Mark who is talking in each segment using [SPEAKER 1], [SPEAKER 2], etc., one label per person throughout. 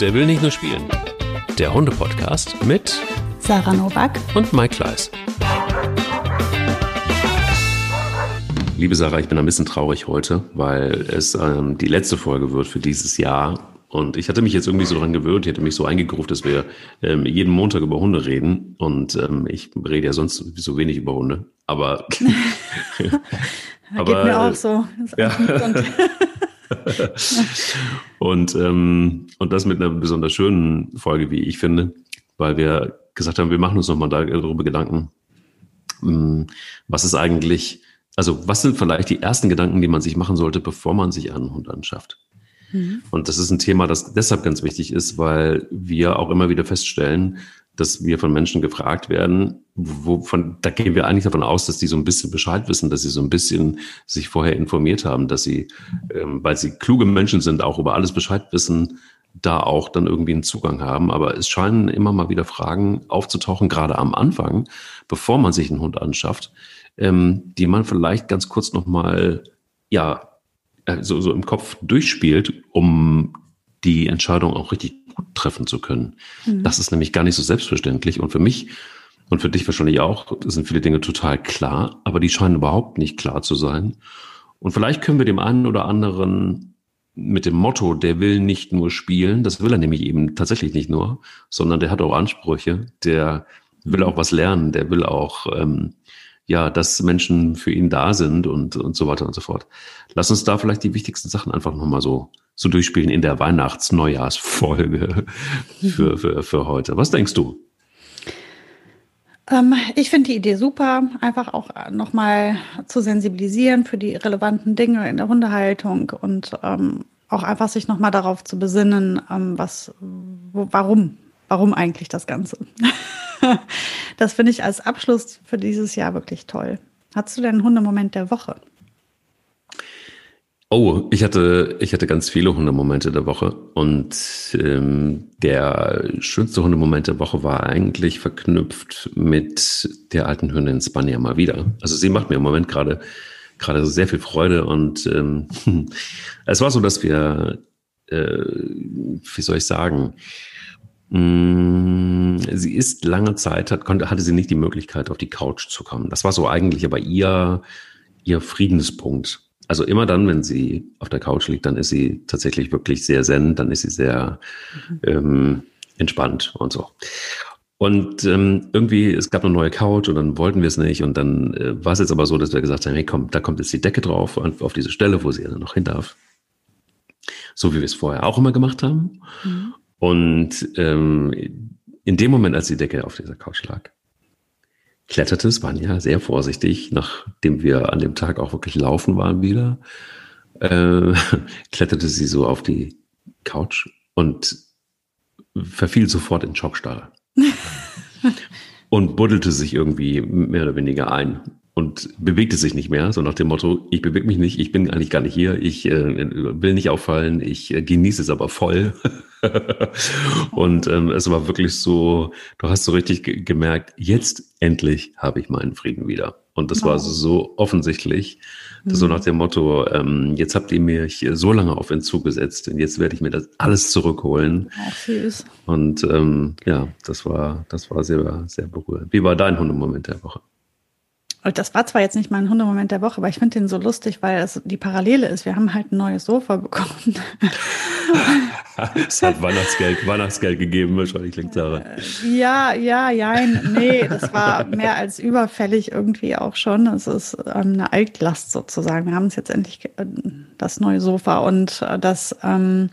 [SPEAKER 1] Der will nicht nur spielen. Der Hunde-Podcast mit
[SPEAKER 2] Sarah Novak
[SPEAKER 1] und Mike Kleiss. Liebe Sarah, ich bin ein bisschen traurig heute, weil es ähm, die letzte Folge wird für dieses Jahr. Und ich hatte mich jetzt irgendwie so daran gewöhnt, ich hatte mich so eingegruft, dass wir ähm, jeden Montag über Hunde reden. Und ähm, ich rede ja sonst so wenig über Hunde. Aber,
[SPEAKER 2] aber geht mir auch so.
[SPEAKER 1] Ja. und, ähm, und das mit einer besonders schönen Folge, wie ich finde, weil wir gesagt haben, wir machen uns nochmal darüber Gedanken, hm, was ist eigentlich, also was sind vielleicht die ersten Gedanken, die man sich machen sollte, bevor man sich einen Hund anschafft? Mhm. Und das ist ein Thema, das deshalb ganz wichtig ist, weil wir auch immer wieder feststellen, dass wir von Menschen gefragt werden, wovon, da gehen wir eigentlich davon aus, dass die so ein bisschen Bescheid wissen, dass sie so ein bisschen sich vorher informiert haben, dass sie, ähm, weil sie kluge Menschen sind, auch über alles Bescheid wissen, da auch dann irgendwie einen Zugang haben. Aber es scheinen immer mal wieder Fragen aufzutauchen, gerade am Anfang, bevor man sich einen Hund anschafft, ähm, die man vielleicht ganz kurz nochmal, ja, äh, so, so im Kopf durchspielt, um die Entscheidung auch richtig gut treffen zu können. Mhm. Das ist nämlich gar nicht so selbstverständlich. Und für mich und für dich wahrscheinlich auch sind viele Dinge total klar, aber die scheinen überhaupt nicht klar zu sein. Und vielleicht können wir dem einen oder anderen mit dem Motto, der will nicht nur spielen, das will er nämlich eben tatsächlich nicht nur, sondern der hat auch Ansprüche, der will auch was lernen, der will auch, ähm, ja, dass Menschen für ihn da sind und, und so weiter und so fort. Lass uns da vielleicht die wichtigsten Sachen einfach nochmal so, so durchspielen in der Weihnachts-Neujahrsfolge für, für, für heute. Was denkst du?
[SPEAKER 2] Ähm, ich finde die Idee super, einfach auch nochmal zu sensibilisieren für die relevanten Dinge in der Hundehaltung und ähm, auch einfach sich nochmal darauf zu besinnen, ähm, was, wo, warum, warum eigentlich das Ganze. das finde ich als Abschluss für dieses Jahr wirklich toll. Hast du denn einen Hundemoment der Woche?
[SPEAKER 1] Oh, ich hatte, ich hatte ganz viele Hundemomente der Woche und ähm, der schönste Hundemoment der Woche war eigentlich verknüpft mit der alten Hündin Spania mal wieder. Also sie macht mir im Moment gerade gerade sehr viel Freude und ähm, es war so, dass wir, äh, wie soll ich sagen, mh, mm, sie ist lange Zeit, hat, konnte, hatte sie nicht die Möglichkeit, auf die Couch zu kommen. Das war so eigentlich aber ihr, ihr Friedenspunkt also immer dann, wenn sie auf der Couch liegt, dann ist sie tatsächlich wirklich sehr zen, dann ist sie sehr mhm. ähm, entspannt und so. Und ähm, irgendwie, es gab eine neue Couch und dann wollten wir es nicht. Und dann äh, war es jetzt aber so, dass wir gesagt haben, hey komm, da kommt jetzt die Decke drauf, auf diese Stelle, wo sie dann noch hin darf. So wie wir es vorher auch immer gemacht haben. Mhm. Und ähm, in dem Moment, als die Decke auf dieser Couch lag, kletterte Spanja sehr vorsichtig, nachdem wir an dem Tag auch wirklich laufen waren wieder, äh, kletterte sie so auf die Couch und verfiel sofort in Schockstarre. und buddelte sich irgendwie mehr oder weniger ein und bewegte sich nicht mehr, so nach dem Motto, ich bewege mich nicht, ich bin eigentlich gar nicht hier, ich äh, will nicht auffallen, ich äh, genieße es aber voll. und ähm, es war wirklich so, du hast so richtig gemerkt, jetzt endlich habe ich meinen Frieden wieder. Und das wow. war so offensichtlich, mhm. so nach dem Motto, ähm, jetzt habt ihr mich so lange auf Entzug gesetzt und jetzt werde ich mir das alles zurückholen. Ach. Und ähm, ja, das war, das war sehr, sehr berührend. Wie war dein Hundemoment der Woche?
[SPEAKER 2] Und das war zwar jetzt nicht mein Hundemoment der Woche, aber ich finde den so lustig, weil es die Parallele ist. Wir haben halt ein neues Sofa bekommen.
[SPEAKER 1] es hat Weihnachtsgeld, Weihnachtsgeld gegeben, wahrscheinlich klingt Sarah.
[SPEAKER 2] Äh, ja, ja, jein. Nee, das war mehr als überfällig irgendwie auch schon. Es ist ähm, eine Altlast sozusagen. Wir haben uns jetzt endlich äh, das neue Sofa und äh, das ähm,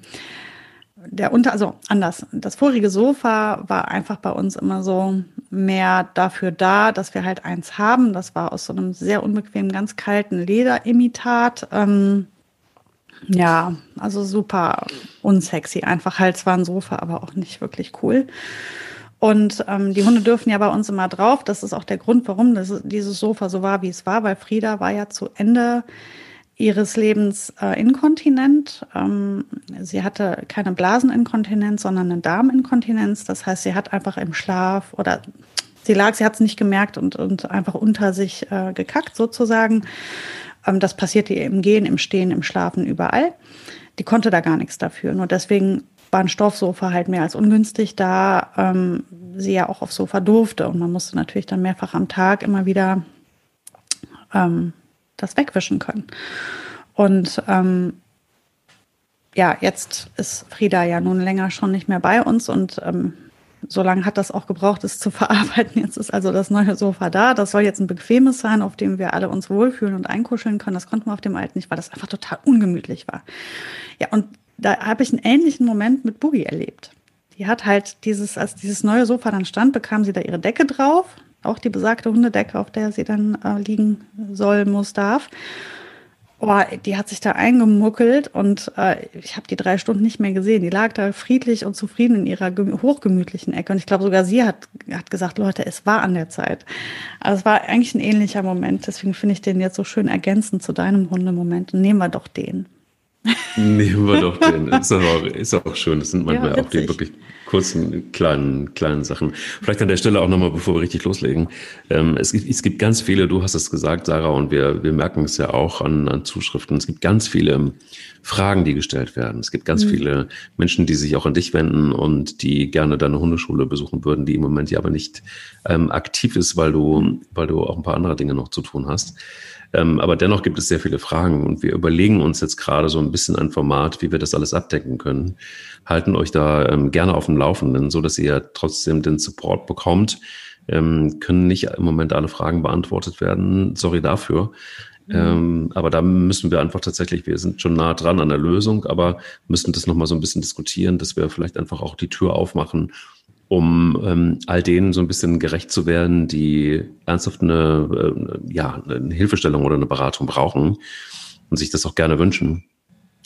[SPEAKER 2] der unter, also anders. Das vorige Sofa war einfach bei uns immer so mehr dafür da, dass wir halt eins haben. Das war aus so einem sehr unbequemen, ganz kalten Lederimitat. Ähm, ja, also super unsexy. Einfach halt zwar ein Sofa, aber auch nicht wirklich cool. Und ähm, die Hunde dürfen ja bei uns immer drauf. Das ist auch der Grund, warum das, dieses Sofa so war, wie es war, weil Frieda war ja zu Ende ihres Lebens äh, inkontinent. Ähm, sie hatte keine Blaseninkontinenz, sondern eine Darminkontinenz. Das heißt, sie hat einfach im Schlaf oder sie lag, sie hat es nicht gemerkt und, und einfach unter sich äh, gekackt sozusagen. Ähm, das passierte ihr im Gehen, im Stehen, im Schlafen, überall. Die konnte da gar nichts dafür. Nur deswegen war ein Stoffsofa halt mehr als ungünstig, da ähm, sie ja auch aufs Sofa durfte. Und man musste natürlich dann mehrfach am Tag immer wieder ähm, das wegwischen können. Und ähm, ja, jetzt ist Frieda ja nun länger schon nicht mehr bei uns und ähm, so lange hat das auch gebraucht, es zu verarbeiten. Jetzt ist also das neue Sofa da. Das soll jetzt ein bequemes sein, auf dem wir alle uns wohlfühlen und einkuscheln können. Das konnten wir auf dem alten nicht, weil das einfach total ungemütlich war. Ja, und da habe ich einen ähnlichen Moment mit Boogie erlebt. Die hat halt dieses, als dieses neue Sofa dann stand, bekam sie da ihre Decke drauf. Auch die besagte Hundedecke, auf der sie dann äh, liegen soll, muss, darf. Oh, die hat sich da eingemuckelt und äh, ich habe die drei Stunden nicht mehr gesehen. Die lag da friedlich und zufrieden in ihrer hochgemütlichen Ecke. Und ich glaube, sogar sie hat, hat gesagt, Leute, es war an der Zeit. Also es war eigentlich ein ähnlicher Moment. Deswegen finde ich den jetzt so schön ergänzend zu deinem Hundemoment. Und nehmen wir doch den.
[SPEAKER 1] Nehmen wir doch den. Ist auch, ist auch schön. Das sind manchmal ja, auch die wirklich kurzen, kleinen, kleinen Sachen. Vielleicht an der Stelle auch nochmal, bevor wir richtig loslegen. Ähm, es, gibt, es gibt ganz viele, du hast es gesagt, Sarah, und wir, wir merken es ja auch an, an Zuschriften. Es gibt ganz viele Fragen, die gestellt werden. Es gibt ganz mhm. viele Menschen, die sich auch an dich wenden und die gerne deine Hundeschule besuchen würden, die im Moment ja aber nicht ähm, aktiv ist, weil du, weil du auch ein paar andere Dinge noch zu tun hast. Ähm, aber dennoch gibt es sehr viele Fragen und wir überlegen uns jetzt gerade so ein bisschen ein Format, wie wir das alles abdecken können. Halten euch da ähm, gerne auf dem Laufenden, so dass ihr trotzdem den Support bekommt. Ähm, können nicht im Moment alle Fragen beantwortet werden. Sorry dafür. Mhm. Ähm, aber da müssen wir einfach tatsächlich, wir sind schon nah dran an der Lösung, aber müssen das nochmal so ein bisschen diskutieren, dass wir vielleicht einfach auch die Tür aufmachen um ähm, all denen so ein bisschen gerecht zu werden, die ernsthaft eine, äh, ja, eine Hilfestellung oder eine Beratung brauchen und sich das auch gerne wünschen.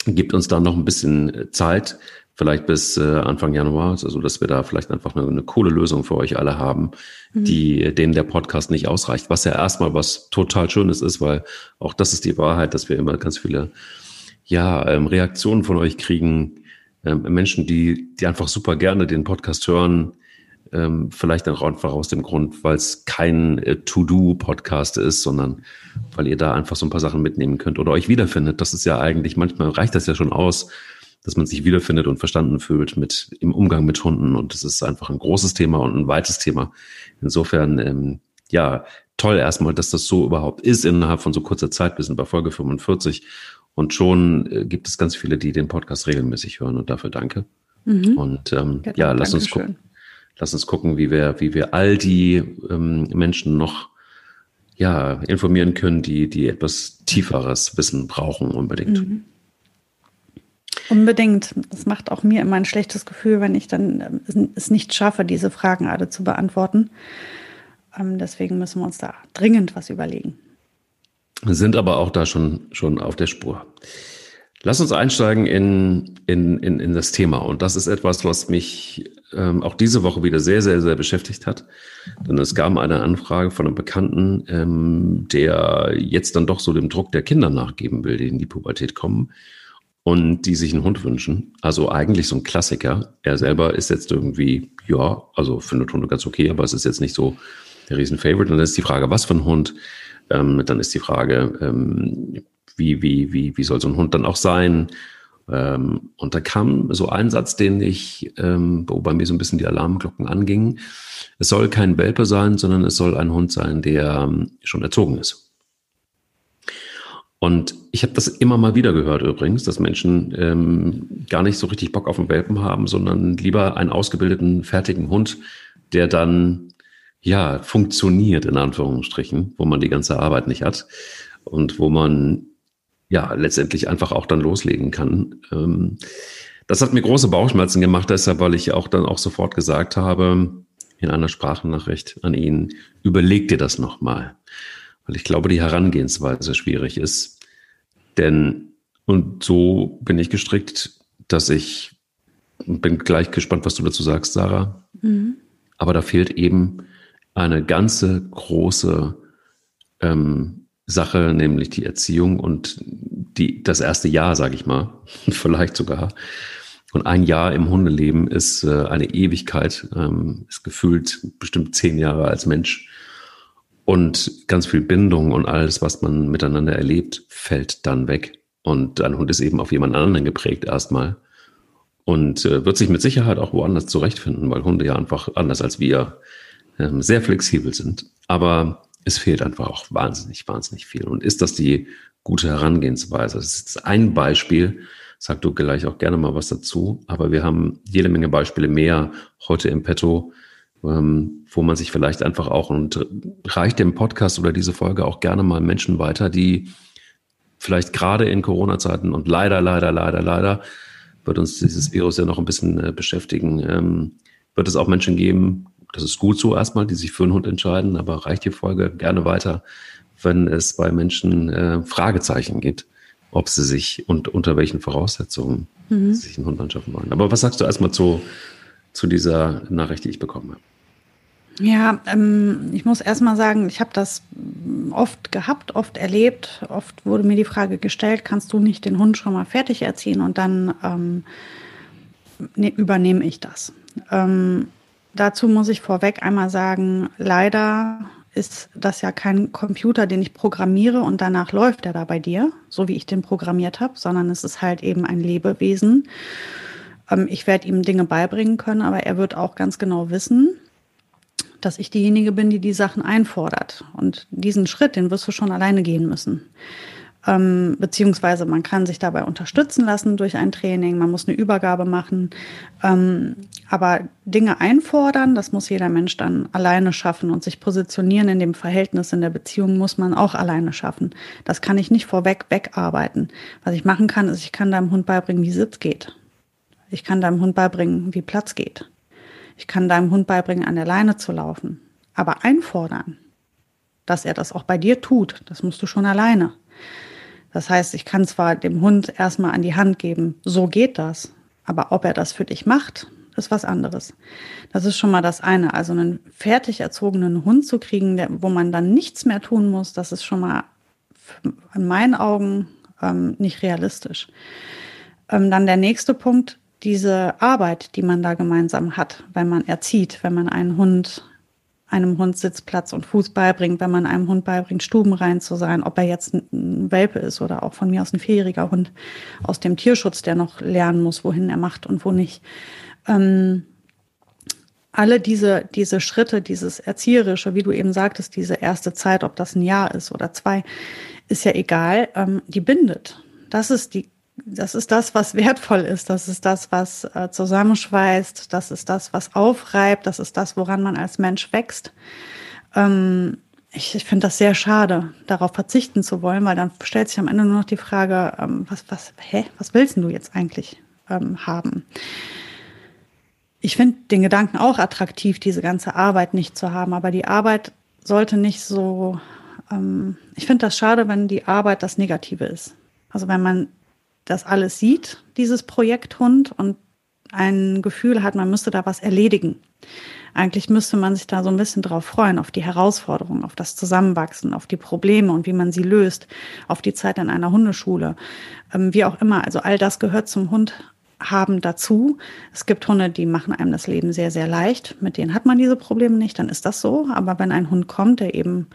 [SPEAKER 1] Gibt uns dann noch ein bisschen Zeit, vielleicht bis äh, Anfang Januar, also dass wir da vielleicht einfach eine, eine coole Lösung für euch alle haben, mhm. die denen der Podcast nicht ausreicht, was ja erstmal was total Schönes ist, weil auch das ist die Wahrheit, dass wir immer ganz viele ja, ähm, Reaktionen von euch kriegen, ähm, Menschen, die, die einfach super gerne den Podcast hören, ähm, vielleicht auch einfach aus dem Grund, weil es kein äh, To-Do-Podcast ist, sondern weil ihr da einfach so ein paar Sachen mitnehmen könnt oder euch wiederfindet. Das ist ja eigentlich, manchmal reicht das ja schon aus, dass man sich wiederfindet und verstanden fühlt mit im Umgang mit Hunden. Und das ist einfach ein großes Thema und ein weites Thema. Insofern, ähm, ja, toll erstmal, dass das so überhaupt ist innerhalb von so kurzer Zeit. Wir sind bei Folge 45 und schon äh, gibt es ganz viele, die den Podcast regelmäßig hören und dafür danke. Mhm. Und ähm, ja, ja lass uns gucken. Lass uns gucken, wie wir, wie wir all die ähm, Menschen noch ja, informieren können, die, die etwas tieferes Wissen brauchen unbedingt. Mhm.
[SPEAKER 2] Unbedingt. Das macht auch mir immer ein schlechtes Gefühl, wenn ich dann ähm, es nicht schaffe, diese Fragen alle zu beantworten. Ähm, deswegen müssen wir uns da dringend was überlegen
[SPEAKER 1] sind aber auch da schon, schon auf der Spur. Lass uns einsteigen in, in, in, in das Thema. Und das ist etwas, was mich ähm, auch diese Woche wieder sehr, sehr, sehr beschäftigt hat. Denn es gab eine Anfrage von einem Bekannten, ähm, der jetzt dann doch so dem Druck der Kinder nachgeben will, die in die Pubertät kommen und die sich einen Hund wünschen. Also eigentlich so ein Klassiker. Er selber ist jetzt irgendwie, ja, also findet Hunde ganz okay, aber es ist jetzt nicht so der Riesen-Favorite. Und dann ist die Frage, was für ein Hund? Ähm, dann ist die Frage, ähm, wie, wie, wie, wie soll so ein Hund dann auch sein? Ähm, und da kam so ein Satz, den ich, ähm, wo bei mir so ein bisschen die Alarmglocken angingen. Es soll kein Welpe sein, sondern es soll ein Hund sein, der ähm, schon erzogen ist. Und ich habe das immer mal wieder gehört übrigens, dass Menschen ähm, gar nicht so richtig Bock auf einen Welpen haben, sondern lieber einen ausgebildeten, fertigen Hund, der dann ja, funktioniert, in Anführungsstrichen, wo man die ganze Arbeit nicht hat und wo man ja letztendlich einfach auch dann loslegen kann. Ähm, das hat mir große Bauchschmerzen gemacht, deshalb, weil ich auch dann auch sofort gesagt habe, in einer Sprachnachricht an ihn, überleg dir das nochmal. Weil ich glaube, die Herangehensweise schwierig ist. Denn, und so bin ich gestrickt, dass ich bin gleich gespannt, was du dazu sagst, Sarah. Mhm. Aber da fehlt eben eine ganze große ähm, Sache, nämlich die Erziehung und die, das erste Jahr, sage ich mal, vielleicht sogar. Und ein Jahr im Hundeleben ist äh, eine Ewigkeit, ähm, ist gefühlt bestimmt zehn Jahre als Mensch. Und ganz viel Bindung und alles, was man miteinander erlebt, fällt dann weg. Und ein Hund ist eben auf jemand anderen geprägt erstmal. und äh, wird sich mit Sicherheit auch woanders zurechtfinden, weil Hunde ja einfach anders als wir sehr flexibel sind. Aber es fehlt einfach auch wahnsinnig, wahnsinnig viel. Und ist das die gute Herangehensweise? Das ist ein Beispiel. Sag du gleich auch gerne mal was dazu. Aber wir haben jede Menge Beispiele mehr heute im Petto, ähm, wo man sich vielleicht einfach auch und reicht dem Podcast oder diese Folge auch gerne mal Menschen weiter, die vielleicht gerade in Corona-Zeiten und leider, leider, leider, leider wird uns dieses Virus ja noch ein bisschen äh, beschäftigen. Ähm, wird es auch Menschen geben, das ist gut so erstmal, die sich für einen Hund entscheiden, aber reicht die Folge gerne weiter, wenn es bei Menschen äh, Fragezeichen gibt, ob sie sich und unter welchen Voraussetzungen mhm. sich einen Hund anschaffen wollen. Aber was sagst du erstmal zu, zu dieser Nachricht, die ich bekommen habe?
[SPEAKER 2] Ja, ähm, ich muss erstmal sagen, ich habe das oft gehabt, oft erlebt. Oft wurde mir die Frage gestellt, kannst du nicht den Hund schon mal fertig erziehen und dann ähm, ne, übernehme ich das. Ähm, dazu muss ich vorweg einmal sagen, leider ist das ja kein Computer, den ich programmiere und danach läuft er da bei dir, so wie ich den programmiert habe, sondern es ist halt eben ein Lebewesen. Ähm, ich werde ihm Dinge beibringen können, aber er wird auch ganz genau wissen, dass ich diejenige bin, die die Sachen einfordert. Und diesen Schritt, den wirst du schon alleine gehen müssen. Ähm, beziehungsweise man kann sich dabei unterstützen lassen durch ein Training, man muss eine Übergabe machen. Ähm, aber Dinge einfordern, das muss jeder Mensch dann alleine schaffen und sich positionieren in dem Verhältnis in der Beziehung muss man auch alleine schaffen. Das kann ich nicht vorweg wegarbeiten. Was ich machen kann, ist, ich kann deinem Hund beibringen, wie Sitz geht. Ich kann deinem Hund beibringen, wie Platz geht. Ich kann deinem Hund beibringen, an der Leine zu laufen. Aber einfordern, dass er das auch bei dir tut, das musst du schon alleine. Das heißt, ich kann zwar dem Hund erstmal an die Hand geben, so geht das, aber ob er das für dich macht, ist was anderes. Das ist schon mal das eine. Also einen fertig erzogenen Hund zu kriegen, der, wo man dann nichts mehr tun muss, das ist schon mal in meinen Augen ähm, nicht realistisch. Ähm, dann der nächste Punkt, diese Arbeit, die man da gemeinsam hat, wenn man erzieht, wenn man einen Hund, einem Hund Sitzplatz und Fuß beibringt, wenn man einem Hund beibringt, stubenrein zu sein, ob er jetzt ein Welpe ist oder auch von mir aus ein vierjähriger Hund aus dem Tierschutz, der noch lernen muss, wohin er macht und wo nicht. Ähm, alle diese, diese Schritte, dieses Erzieherische, wie du eben sagtest, diese erste Zeit, ob das ein Jahr ist oder zwei, ist ja egal, ähm, die bindet. Das ist die das ist das, was wertvoll ist. Das ist das, was äh, zusammenschweißt. Das ist das, was aufreibt. Das ist das, woran man als Mensch wächst. Ähm, ich, ich finde das sehr schade, darauf verzichten zu wollen, weil dann stellt sich am Ende nur noch die Frage, ähm, was, was, hä, was willst du jetzt eigentlich ähm, haben? Ich finde den Gedanken auch attraktiv, diese ganze Arbeit nicht zu haben, aber die Arbeit sollte nicht so, ähm, ich finde das schade, wenn die Arbeit das Negative ist. Also wenn man das alles sieht, dieses Projekt Hund, und ein Gefühl hat, man müsste da was erledigen. Eigentlich müsste man sich da so ein bisschen drauf freuen, auf die Herausforderungen, auf das Zusammenwachsen, auf die Probleme und wie man sie löst, auf die Zeit in einer Hundeschule, ähm, wie auch immer. Also all das gehört zum Hund haben dazu. Es gibt Hunde, die machen einem das Leben sehr, sehr leicht. Mit denen hat man diese Probleme nicht, dann ist das so. Aber wenn ein Hund kommt, der eben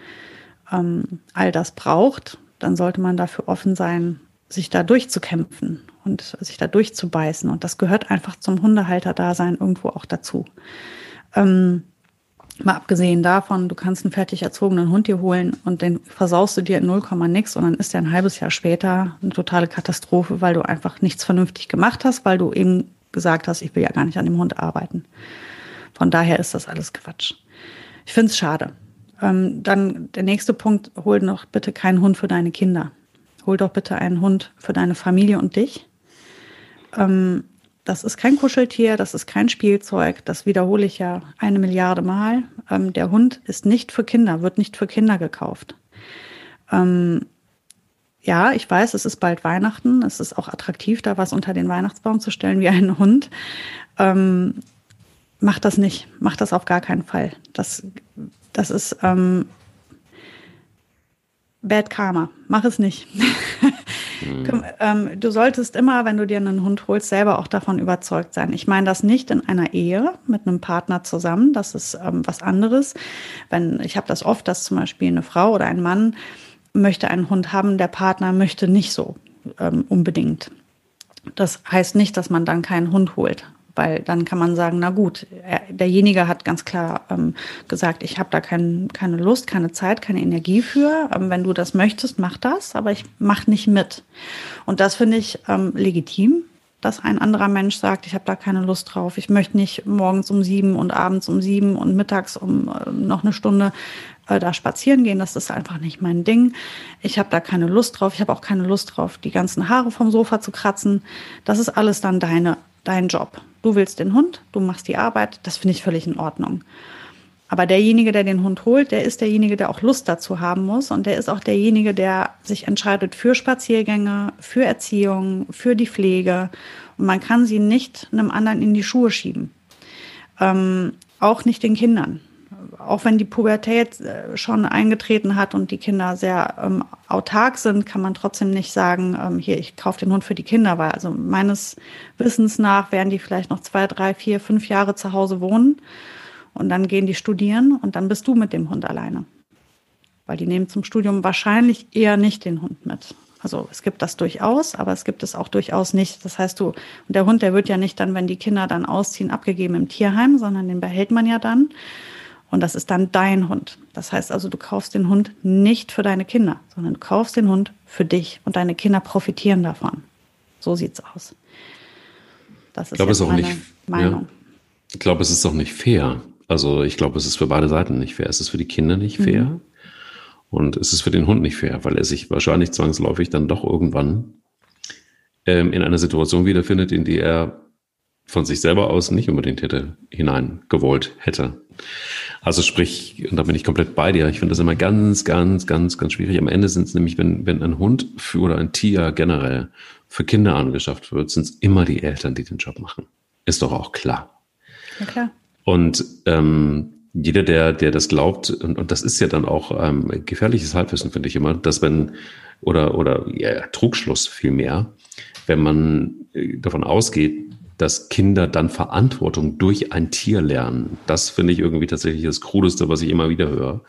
[SPEAKER 2] ähm, all das braucht, dann sollte man dafür offen sein, sich da durchzukämpfen und sich da durchzubeißen. Und das gehört einfach zum Hundehalter-Dasein irgendwo auch dazu. Ähm, mal abgesehen davon, du kannst einen fertig erzogenen Hund dir holen und den versaust du dir in 0, nix und dann ist der ein halbes Jahr später eine totale Katastrophe, weil du einfach nichts vernünftig gemacht hast, weil du eben gesagt hast, ich will ja gar nicht an dem Hund arbeiten. Von daher ist das alles Quatsch. Ich finde es schade. Ähm, dann der nächste Punkt, hol noch bitte keinen Hund für deine Kinder hol doch bitte einen Hund für deine Familie und dich. Ähm, das ist kein Kuscheltier, das ist kein Spielzeug, das wiederhole ich ja eine Milliarde Mal. Ähm, der Hund ist nicht für Kinder, wird nicht für Kinder gekauft. Ähm, ja, ich weiß, es ist bald Weihnachten. Es ist auch attraktiv, da was unter den Weihnachtsbaum zu stellen wie einen Hund. Ähm, mach das nicht. Mach das auf gar keinen Fall. Das, das ist ähm, Bad Karma. Mach es nicht. mhm. ähm, du solltest immer, wenn du dir einen Hund holst, selber auch davon überzeugt sein. Ich meine das nicht in einer Ehe mit einem Partner zusammen. Das ist ähm, was anderes. Wenn ich habe das oft, dass zum Beispiel eine Frau oder ein Mann möchte einen Hund haben, der Partner möchte nicht so ähm, unbedingt. Das heißt nicht, dass man dann keinen Hund holt weil dann kann man sagen, na gut, er, derjenige hat ganz klar ähm, gesagt, ich habe da kein, keine Lust, keine Zeit, keine Energie für. Ähm, wenn du das möchtest, mach das, aber ich mach nicht mit. Und das finde ich ähm, legitim, dass ein anderer Mensch sagt, ich habe da keine Lust drauf, ich möchte nicht morgens um sieben und abends um sieben und mittags um äh, noch eine Stunde äh, da spazieren gehen, das ist einfach nicht mein Ding. Ich habe da keine Lust drauf, ich habe auch keine Lust drauf, die ganzen Haare vom Sofa zu kratzen. Das ist alles dann deine, dein Job. Du willst den Hund, du machst die Arbeit, das finde ich völlig in Ordnung. Aber derjenige, der den Hund holt, der ist derjenige, der auch Lust dazu haben muss. Und der ist auch derjenige, der sich entscheidet für Spaziergänge, für Erziehung, für die Pflege. Und man kann sie nicht einem anderen in die Schuhe schieben. Ähm, auch nicht den Kindern auch wenn die Pubertät äh, schon eingetreten hat und die Kinder sehr ähm, autark sind, kann man trotzdem nicht sagen, ähm, hier, ich kaufe den Hund für die Kinder, weil also meines Wissens nach werden die vielleicht noch zwei, drei, vier, fünf Jahre zu Hause wohnen und dann gehen die studieren und dann bist du mit dem Hund alleine. Weil die nehmen zum Studium wahrscheinlich eher nicht den Hund mit. Also es gibt das durchaus, aber es gibt es auch durchaus nicht. Das heißt, du, und der Hund, der wird ja nicht dann, wenn die Kinder dann ausziehen, abgegeben im Tierheim, sondern den behält man ja dann. Und das ist dann dein Hund. Das heißt also, du kaufst den Hund nicht für deine Kinder, sondern du kaufst den Hund für dich und deine Kinder profitieren davon. So sieht's aus.
[SPEAKER 1] Das ist ich glaube, es auch meine nicht, Meinung. Ja. Ich glaube, es ist auch nicht fair. Also ich glaube, es ist für beide Seiten nicht fair. Es ist für die Kinder nicht fair mhm. und es ist für den Hund nicht fair, weil er sich wahrscheinlich zwangsläufig dann doch irgendwann ähm, in einer Situation wiederfindet, in die er von sich selber aus nicht unbedingt hätte hineingewollt hätte. Also sprich, und da bin ich komplett bei dir. Ich finde das immer ganz, ganz, ganz, ganz schwierig. Am Ende sind es nämlich, wenn, wenn ein Hund für, oder ein Tier generell für Kinder angeschafft wird, sind es immer die Eltern, die den Job machen. Ist doch auch klar. Ja, klar. Und ähm, jeder, der, der das glaubt, und, und das ist ja dann auch ähm, gefährliches Halbwissen, finde ich immer, dass wenn, oder, oder ja, Trugschluss vielmehr, wenn man äh, davon ausgeht, dass Kinder dann Verantwortung durch ein Tier lernen. Das finde ich irgendwie tatsächlich das Krudeste, was ich immer wieder höre.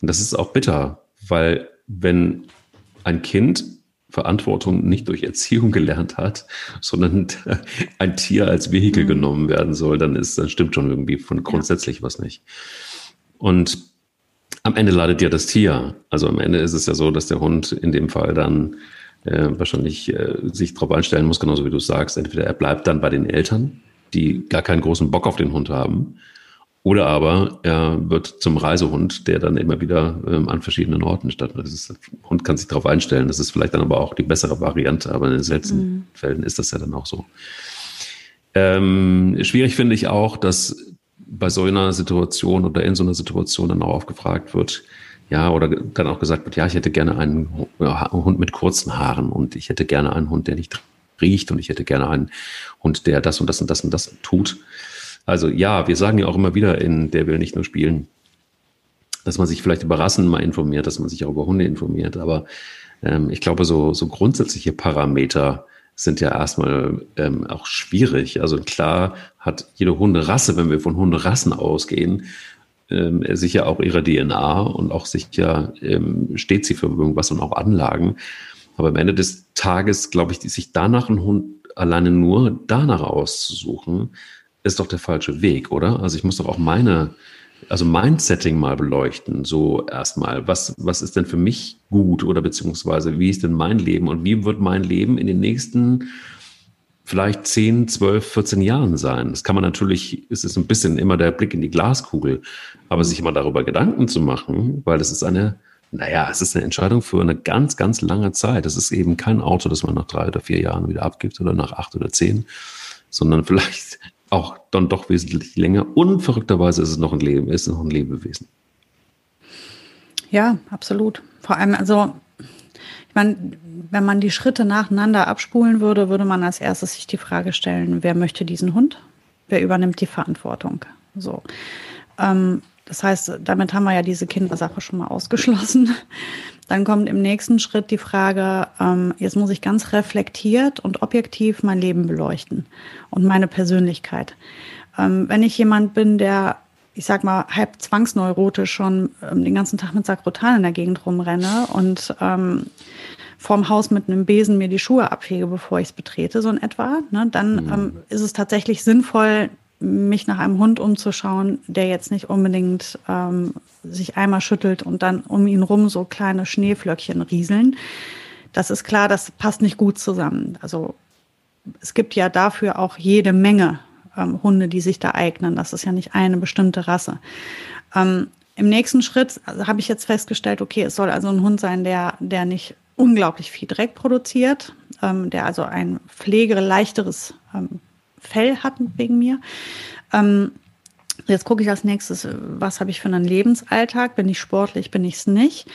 [SPEAKER 1] Und das ist auch bitter, weil wenn ein Kind Verantwortung nicht durch Erziehung gelernt hat, sondern ein Tier als Vehikel mhm. genommen werden soll, dann ist, dann stimmt schon irgendwie von grundsätzlich ja. was nicht. Und am Ende leidet ja das Tier. Also am Ende ist es ja so, dass der Hund in dem Fall dann äh, wahrscheinlich äh, sich darauf einstellen muss, genauso wie du sagst. Entweder er bleibt dann bei den Eltern, die gar keinen großen Bock auf den Hund haben, oder aber er wird zum Reisehund, der dann immer wieder ähm, an verschiedenen Orten stattfindet. der Hund kann sich darauf einstellen. Das ist vielleicht dann aber auch die bessere Variante, aber in den seltenen mhm. Fällen ist das ja dann auch so. Ähm, schwierig finde ich auch, dass bei so einer Situation oder in so einer Situation dann auch aufgefragt wird, ja, oder dann auch gesagt wird, ja, ich hätte gerne einen Hund mit kurzen Haaren und ich hätte gerne einen Hund, der nicht riecht und ich hätte gerne einen Hund, der das und das und das und das tut. Also ja, wir sagen ja auch immer wieder in Der will nicht nur spielen, dass man sich vielleicht über Rassen mal informiert, dass man sich auch über Hunde informiert. Aber ähm, ich glaube, so, so grundsätzliche Parameter sind ja erstmal ähm, auch schwierig. Also klar hat jede Hunderasse, wenn wir von Hunderassen ausgehen, ähm, sicher auch ihre DNA und auch sicher ähm, steht sie für irgendwas und auch Anlagen. Aber am Ende des Tages, glaube ich, sich danach einen Hund alleine nur danach auszusuchen, ist doch der falsche Weg, oder? Also ich muss doch auch meine, also mein Setting mal beleuchten, so erstmal. Was, was ist denn für mich gut oder beziehungsweise wie ist denn mein Leben und wie wird mein Leben in den nächsten vielleicht 10, 12, 14 Jahren sein. Das kann man natürlich, ist es ein bisschen immer der Blick in die Glaskugel, aber sich immer darüber Gedanken zu machen, weil das ist eine, naja, es ist eine Entscheidung für eine ganz, ganz lange Zeit. Das ist eben kein Auto, das man nach drei oder vier Jahren wieder abgibt oder nach acht oder zehn, sondern vielleicht auch dann doch wesentlich länger. Und verrückterweise ist es noch ein Leben, ist es noch ein Lebewesen.
[SPEAKER 2] Ja, absolut. Vor allem, also meine, wenn man die Schritte nacheinander abspulen würde, würde man als erstes sich die Frage stellen, wer möchte diesen Hund? Wer übernimmt die Verantwortung? So. Ähm, das heißt, damit haben wir ja diese Kindersache schon mal ausgeschlossen. Dann kommt im nächsten Schritt die Frage, ähm, jetzt muss ich ganz reflektiert und objektiv mein Leben beleuchten und meine Persönlichkeit. Ähm, wenn ich jemand bin, der ich sag mal, halb zwangsneurotisch schon ähm, den ganzen Tag mit Sakrotan in der Gegend rumrenne und ähm, vorm Haus mit einem Besen mir die Schuhe abfege, bevor ich es betrete, so in etwa, ne, dann mhm. ähm, ist es tatsächlich sinnvoll, mich nach einem Hund umzuschauen, der jetzt nicht unbedingt ähm, sich einmal schüttelt und dann um ihn rum so kleine Schneeflöckchen rieseln. Das ist klar, das passt nicht gut zusammen. Also es gibt ja dafür auch jede Menge ähm, Hunde, die sich da eignen. Das ist ja nicht eine bestimmte Rasse. Ähm, Im nächsten Schritt also, habe ich jetzt festgestellt, okay, es soll also ein Hund sein, der, der nicht unglaublich viel Dreck produziert, ähm, der also ein pflegere, leichteres ähm, Fell hat wegen mir. Ähm, Jetzt gucke ich als nächstes, was habe ich für einen Lebensalltag? Bin ich sportlich, bin ich es nicht?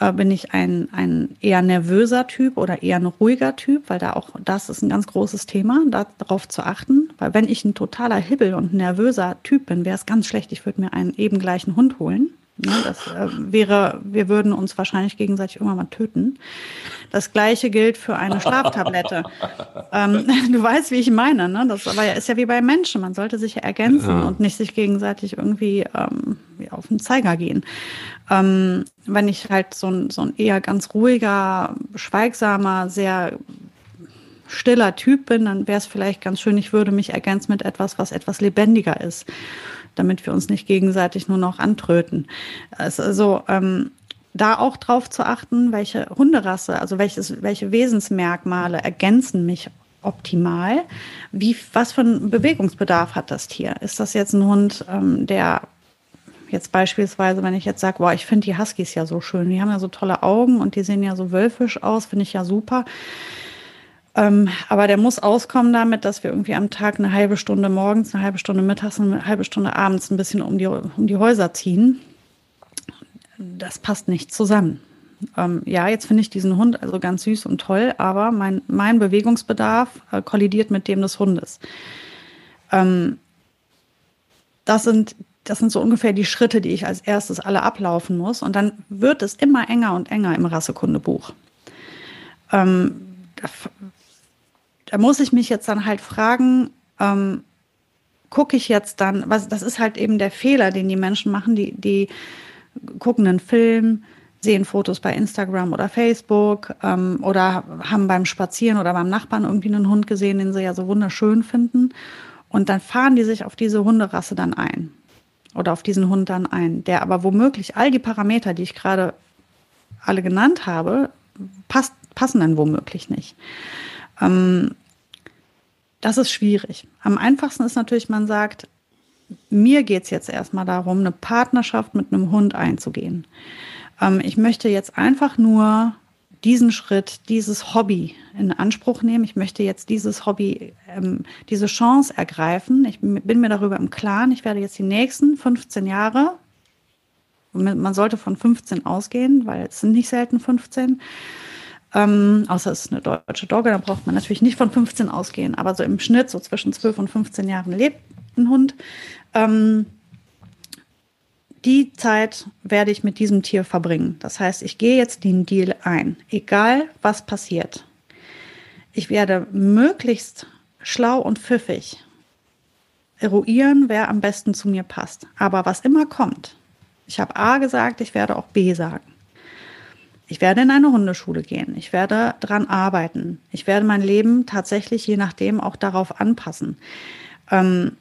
[SPEAKER 2] Äh, bin ich ein, ein eher nervöser Typ oder eher ein ruhiger Typ? Weil da auch, das ist ein ganz großes Thema, darauf zu achten. Weil wenn ich ein totaler Hibbel und nervöser Typ bin, wäre es ganz schlecht, ich würde mir einen eben gleichen Hund holen. Ja, das äh, wäre, wir würden uns wahrscheinlich gegenseitig irgendwann mal töten. Das gleiche gilt für eine Schlaftablette. ähm, du weißt, wie ich meine, ne? Das aber ist ja wie bei Menschen. Man sollte sich ja ergänzen ja. und nicht sich gegenseitig irgendwie ähm, auf den Zeiger gehen. Ähm, wenn ich halt so ein, so ein eher ganz ruhiger, schweigsamer, sehr stiller Typ bin, dann wäre es vielleicht ganz schön, ich würde mich ergänzen mit etwas, was etwas lebendiger ist damit wir uns nicht gegenseitig nur noch antröten. Also ähm, da auch drauf zu achten, welche Hunderasse, also welches, welche Wesensmerkmale ergänzen mich optimal. Wie, was für einen Bewegungsbedarf hat das Tier? Ist das jetzt ein Hund, ähm, der jetzt beispielsweise, wenn ich jetzt sage, boah, ich finde die Huskies ja so schön, die haben ja so tolle Augen und die sehen ja so wölfisch aus, finde ich ja super. Ähm, aber der muss auskommen damit, dass wir irgendwie am Tag eine halbe Stunde morgens, eine halbe Stunde mittags und eine halbe Stunde abends ein bisschen um die, um die Häuser ziehen. Das passt nicht zusammen. Ähm, ja, jetzt finde ich diesen Hund also ganz süß und toll, aber mein, mein Bewegungsbedarf äh, kollidiert mit dem des Hundes. Ähm, das sind das sind so ungefähr die Schritte, die ich als erstes alle ablaufen muss. Und dann wird es immer enger und enger im Rassekundebuch. Ähm, da muss ich mich jetzt dann halt fragen, ähm, gucke ich jetzt dann, was, das ist halt eben der Fehler, den die Menschen machen, die, die gucken einen Film, sehen Fotos bei Instagram oder Facebook ähm, oder haben beim Spazieren oder beim Nachbarn irgendwie einen Hund gesehen, den sie ja so wunderschön finden. Und dann fahren die sich auf diese Hunderasse dann ein oder auf diesen Hund dann ein, der aber womöglich all die Parameter, die ich gerade alle genannt habe, passt, passen dann womöglich nicht. Ähm, das ist schwierig. Am einfachsten ist natürlich, man sagt, mir geht es jetzt erstmal darum, eine Partnerschaft mit einem Hund einzugehen. Ähm, ich möchte jetzt einfach nur diesen Schritt, dieses Hobby in Anspruch nehmen. Ich möchte jetzt dieses Hobby, ähm, diese Chance ergreifen. Ich bin mir darüber im Klaren, ich werde jetzt die nächsten 15 Jahre, man sollte von 15 ausgehen, weil es sind nicht selten 15, ähm, außer es ist eine deutsche Dogge, dann braucht man natürlich nicht von 15 ausgehen, aber so im Schnitt, so zwischen 12 und 15 Jahren lebt ein Hund. Ähm, die Zeit werde ich mit diesem Tier verbringen. Das heißt, ich gehe jetzt den Deal ein, egal was passiert. Ich werde möglichst schlau und pfiffig eruieren, wer am besten zu mir passt. Aber was immer kommt, ich habe A gesagt, ich werde auch B sagen. Ich werde in eine Hundeschule gehen. Ich werde dran arbeiten. Ich werde mein Leben tatsächlich je nachdem auch darauf anpassen. Ähm,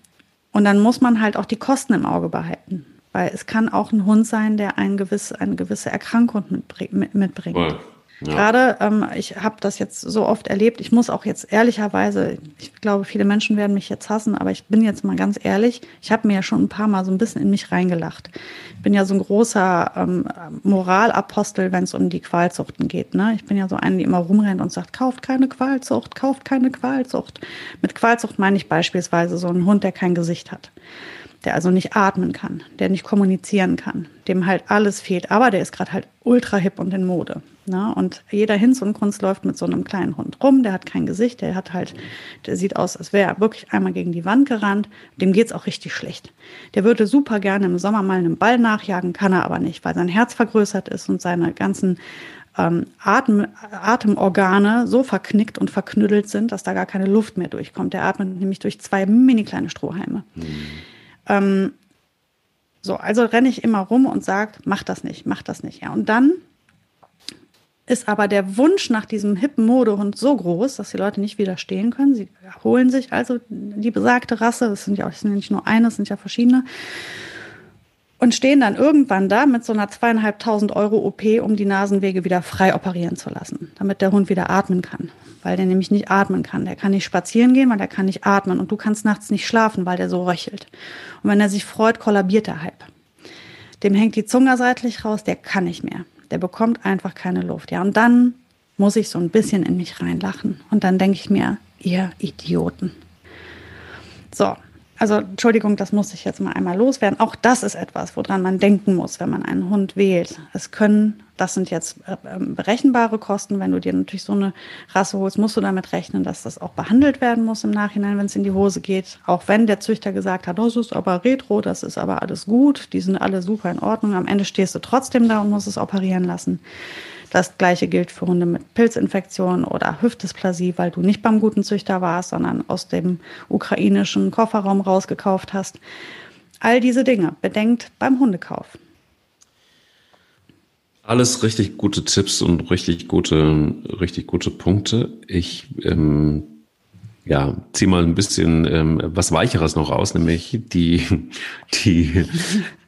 [SPEAKER 2] und dann muss man halt auch die Kosten im Auge behalten. Weil es kann auch ein Hund sein, der ein gewiss, eine gewisse Erkrankung mitbringt. Wow. Ja. Gerade, ähm, ich habe das jetzt so oft erlebt, ich muss auch jetzt ehrlicherweise, ich glaube, viele Menschen werden mich jetzt hassen, aber ich bin jetzt mal ganz ehrlich, ich habe mir ja schon ein paar Mal so ein bisschen in mich reingelacht. Ich bin ja so ein großer ähm, Moralapostel, wenn es um die Qualzuchten geht. Ne? Ich bin ja so eine, die immer rumrennt und sagt, kauft keine Qualzucht, kauft keine Qualzucht. Mit Qualzucht meine ich beispielsweise so einen Hund, der kein Gesicht hat der also nicht atmen kann, der nicht kommunizieren kann, dem halt alles fehlt, aber der ist gerade halt ultra hip und in Mode. Ne? Und jeder Hinz und Kunst läuft mit so einem kleinen Hund rum, der hat kein Gesicht, der hat halt, der sieht aus, als wäre er wirklich einmal gegen die Wand gerannt, dem geht's auch richtig schlecht. Der würde super gerne im Sommer mal einen Ball nachjagen, kann er aber nicht, weil sein Herz vergrößert ist und seine ganzen ähm, Atem, Atemorgane so verknickt und verknüttelt sind, dass da gar keine Luft mehr durchkommt. Der atmet nämlich durch zwei mini kleine Strohhalme. Mhm. Ähm, so, also renne ich immer rum und sage, mach das nicht, mach das nicht. Ja, und dann ist aber der Wunsch nach diesem hippen Modehund so groß, dass die Leute nicht widerstehen können. Sie holen sich also die besagte Rasse, das sind ja, ja nicht nur eine, es sind ja verschiedene, und stehen dann irgendwann da mit so einer zweieinhalbtausend Euro OP, um die Nasenwege wieder frei operieren zu lassen, damit der Hund wieder atmen kann. Weil der nämlich nicht atmen kann. Der kann nicht spazieren gehen, weil der kann nicht atmen. Und du kannst nachts nicht schlafen, weil der so röchelt. Und wenn er sich freut, kollabiert er halb. Dem hängt die Zunge seitlich raus, der kann nicht mehr. Der bekommt einfach keine Luft. Ja, und dann muss ich so ein bisschen in mich reinlachen. Und dann denke ich mir, ihr Idioten. So, also Entschuldigung, das muss ich jetzt mal einmal loswerden. Auch das ist etwas, woran man denken muss, wenn man einen Hund wählt. Es können, das sind jetzt äh, ähm, berechenbare Kosten. Wenn du dir natürlich so eine Rasse holst, musst du damit rechnen, dass das auch behandelt werden muss im Nachhinein, wenn es in die Hose geht. Auch wenn der Züchter gesagt hat, oh, das ist aber Retro, das ist aber alles gut, die sind alle super in Ordnung. Am Ende stehst du trotzdem da und musst es operieren lassen. Das gleiche gilt für Hunde mit Pilzinfektion oder Hüftdysplasie, weil du nicht beim guten Züchter warst, sondern aus dem ukrainischen Kofferraum rausgekauft hast. All diese Dinge bedenkt beim Hundekauf.
[SPEAKER 1] Alles richtig gute Tipps und richtig gute, richtig gute Punkte. Ich ähm, ja, zieh mal ein bisschen ähm, was Weicheres noch raus, nämlich die, die,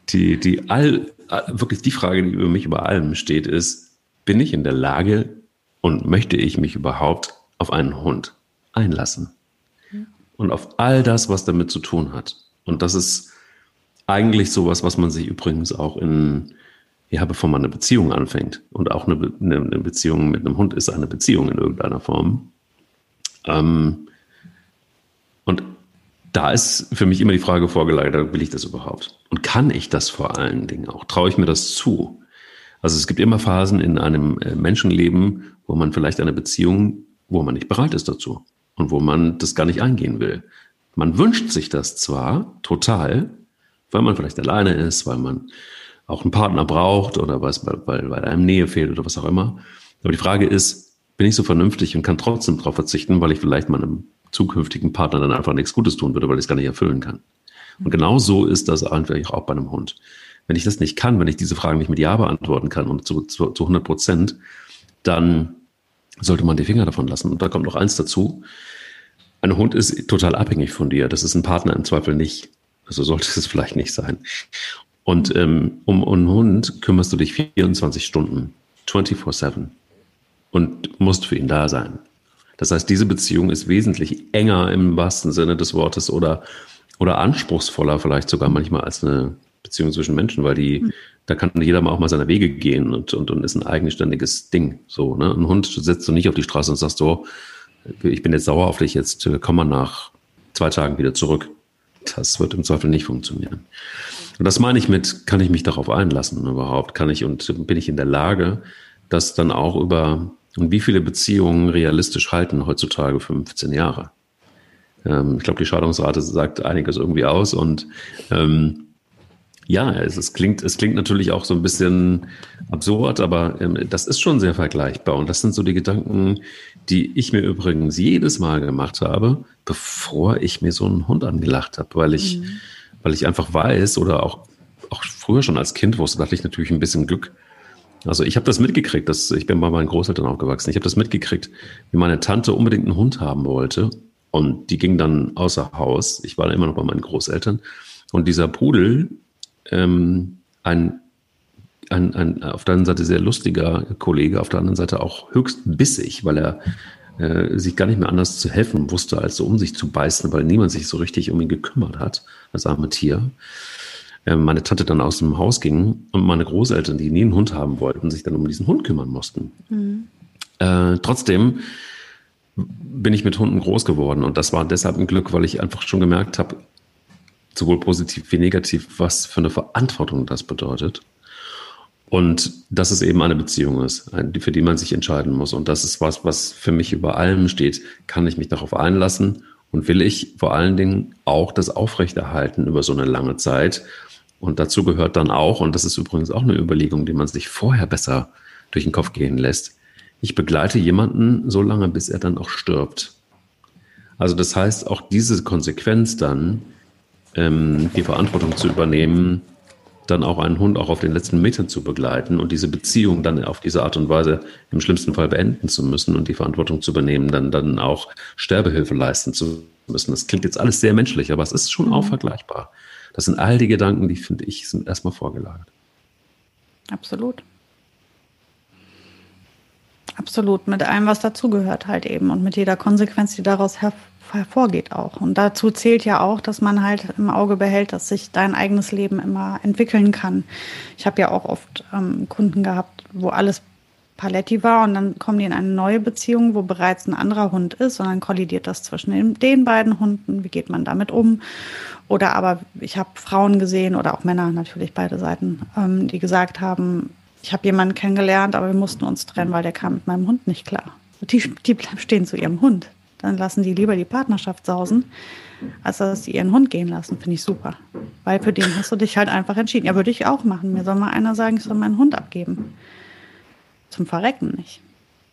[SPEAKER 1] die, die all, wirklich die Frage, die über mich über allem steht, ist, bin ich in der Lage und möchte ich mich überhaupt auf einen Hund einlassen? Und auf all das, was damit zu tun hat. Und das ist eigentlich sowas, was man sich übrigens auch in, ja, bevor man eine Beziehung anfängt. Und auch eine, eine Beziehung mit einem Hund ist eine Beziehung in irgendeiner Form. Ähm, und da ist für mich immer die Frage vorgelagert, will ich das überhaupt? Und kann ich das vor allen Dingen auch? Traue ich mir das zu? Also es gibt immer Phasen in einem äh, Menschenleben, wo man vielleicht eine Beziehung, wo man nicht bereit ist dazu und wo man das gar nicht eingehen will. Man wünscht sich das zwar total, weil man vielleicht alleine ist, weil man auch einen Partner braucht oder weil, weil, weil einem Nähe fehlt oder was auch immer. Aber die Frage ist, bin ich so vernünftig und kann trotzdem darauf verzichten, weil ich vielleicht meinem zukünftigen Partner dann einfach nichts Gutes tun würde, weil ich es gar nicht erfüllen kann. Und genau so ist das einfach auch bei einem Hund. Wenn ich das nicht kann, wenn ich diese Fragen nicht mit Ja beantworten kann und zu, zu, zu 100 Prozent, dann sollte man die Finger davon lassen. Und da kommt noch eins dazu. Ein Hund ist total abhängig von dir. Das ist ein Partner im Zweifel nicht. Also sollte es vielleicht nicht sein. Und ähm, um, einen Hund kümmerst du dich 24 Stunden, 24-7 und musst für ihn da sein. Das heißt, diese Beziehung ist wesentlich enger im wahrsten Sinne des Wortes oder, oder anspruchsvoller vielleicht sogar manchmal als eine Beziehung zwischen Menschen, weil die, mhm. da kann jeder mal auch mal seine Wege gehen und, und, und ist ein eigenständiges Ding. So, ne? Ein Hund setzt du nicht auf die Straße und sagst so, ich bin jetzt sauer auf dich, jetzt äh, komm mal nach zwei Tagen wieder zurück. Das wird im Zweifel nicht funktionieren. Und das meine ich mit, kann ich mich darauf einlassen überhaupt? Kann ich und bin ich in der Lage, das dann auch über, und wie viele Beziehungen realistisch halten heutzutage 15 Jahre? Ähm, ich glaube, die Scheidungsrate sagt einiges irgendwie aus und ähm, ja, es, es, klingt, es klingt natürlich auch so ein bisschen absurd, aber ähm, das ist schon sehr vergleichbar. Und das sind so die Gedanken, die ich mir übrigens jedes Mal gemacht habe, bevor ich mir so einen Hund angelacht habe, weil ich, mhm. weil ich einfach weiß oder auch, auch früher schon als Kind wusste, hatte ich natürlich ein bisschen Glück. Also ich habe das mitgekriegt, dass, ich bin bei meinen Großeltern aufgewachsen, ich habe das mitgekriegt, wie meine Tante unbedingt einen Hund haben wollte. Und die ging dann außer Haus. Ich war da immer noch bei meinen Großeltern. Und dieser Pudel, ähm, ein, ein, ein auf der einen Seite sehr lustiger Kollege, auf der anderen Seite auch höchst bissig, weil er äh, sich gar nicht mehr anders zu helfen wusste, als so um sich zu beißen, weil niemand sich so richtig um ihn gekümmert hat, das arme Tier. Äh, meine Tante dann aus dem Haus ging und meine Großeltern, die nie einen Hund haben wollten, sich dann um diesen Hund kümmern mussten. Mhm. Äh, trotzdem bin ich mit Hunden groß geworden und das war deshalb ein Glück, weil ich einfach schon gemerkt habe, sowohl positiv wie negativ, was für eine Verantwortung das bedeutet. Und dass es eben eine Beziehung ist, für die man sich entscheiden muss. Und das ist was, was für mich über allem steht. Kann ich mich darauf einlassen und will ich vor allen Dingen auch das aufrechterhalten über so eine lange Zeit? Und dazu gehört dann auch, und das ist übrigens auch eine Überlegung, die man sich vorher besser durch den Kopf gehen lässt. Ich begleite jemanden so lange, bis er dann auch stirbt. Also das heißt, auch diese Konsequenz dann, ähm, die Verantwortung zu übernehmen, dann auch einen Hund auch auf den letzten Metern zu begleiten und diese Beziehung dann auf diese Art und Weise im schlimmsten Fall beenden zu müssen und die Verantwortung zu übernehmen, dann, dann auch Sterbehilfe leisten zu müssen. Das klingt jetzt alles sehr menschlich, aber es ist schon mhm. auch vergleichbar. Das sind all die Gedanken, die, finde ich, sind erstmal vorgelagert.
[SPEAKER 2] Absolut. Absolut, mit allem, was dazugehört halt eben und mit jeder Konsequenz, die daraus her hervorgeht auch. Und dazu zählt ja auch, dass man halt im Auge behält, dass sich dein eigenes Leben immer entwickeln kann. Ich habe ja auch oft ähm, Kunden gehabt, wo alles Paletti war und dann kommen die in eine neue Beziehung, wo bereits ein anderer Hund ist und dann kollidiert das zwischen den, den beiden Hunden. Wie geht man damit um? Oder aber ich habe Frauen gesehen oder auch Männer natürlich beide Seiten, ähm, die gesagt haben, ich habe jemanden kennengelernt, aber wir mussten uns trennen, weil der kam mit meinem Hund nicht klar. Die, die stehen zu ihrem Hund. Dann lassen die lieber die Partnerschaft sausen, als dass sie ihren Hund gehen lassen. Finde ich super. Weil für den hast du dich halt einfach entschieden. Ja, würde ich auch machen. Mir soll mal einer sagen, ich soll meinen Hund abgeben. Zum Verrecken nicht.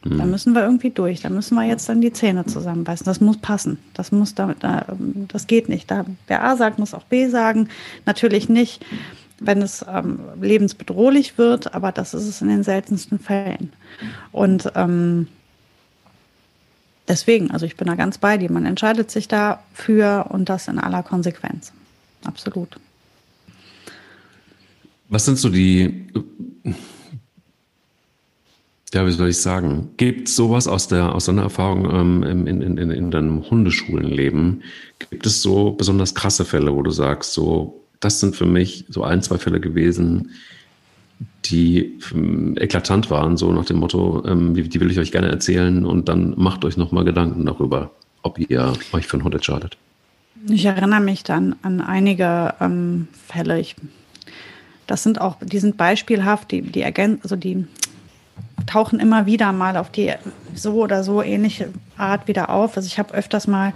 [SPEAKER 2] Mhm. Da müssen wir irgendwie durch. Da müssen wir jetzt dann die Zähne zusammenbeißen. Das muss passen. Das muss da, das geht nicht. Da, wer A sagt, muss auch B sagen. Natürlich nicht, wenn es ähm, lebensbedrohlich wird, aber das ist es in den seltensten Fällen. Und ähm, deswegen, also ich bin da ganz bei dir. Man entscheidet sich dafür und das in aller Konsequenz. Absolut.
[SPEAKER 1] Was sind so die ja, wie soll ich sagen? Gibt es sowas aus, der, aus deiner Erfahrung ähm, in, in, in, in deinem Hundeschulenleben? Gibt es so besonders krasse Fälle, wo du sagst, so, das sind für mich so ein, zwei Fälle gewesen, die ähm, eklatant waren, so nach dem Motto, ähm, die, die will ich euch gerne erzählen und dann macht euch nochmal Gedanken darüber, ob ihr euch für einen Hund entscheidet.
[SPEAKER 2] Ich erinnere mich dann an einige ähm, Fälle. Ich, das sind auch, die sind beispielhaft, die, die ergänzen, also die tauchen immer wieder mal auf die so oder so ähnliche Art wieder auf. Also ich habe öfters mal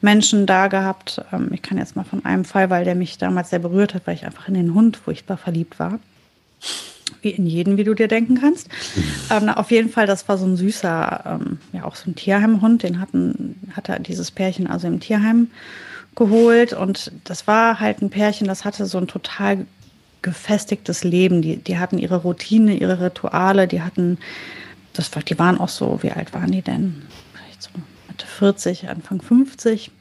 [SPEAKER 2] Menschen da gehabt. Ähm, ich kann jetzt mal von einem Fall, weil der mich damals sehr berührt hat, weil ich einfach in den Hund furchtbar verliebt war. Wie in jeden, wie du dir denken kannst. Ähm, auf jeden Fall, das war so ein süßer, ähm, ja auch so ein Tierheimhund. Den hatten, hatte dieses Pärchen also im Tierheim geholt. Und das war halt ein Pärchen, das hatte so ein total gefestigtes Leben. Die, die hatten ihre Routine, ihre Rituale, die hatten, das, die waren auch so, wie alt waren die denn? Vielleicht so Mitte 40, Anfang 50.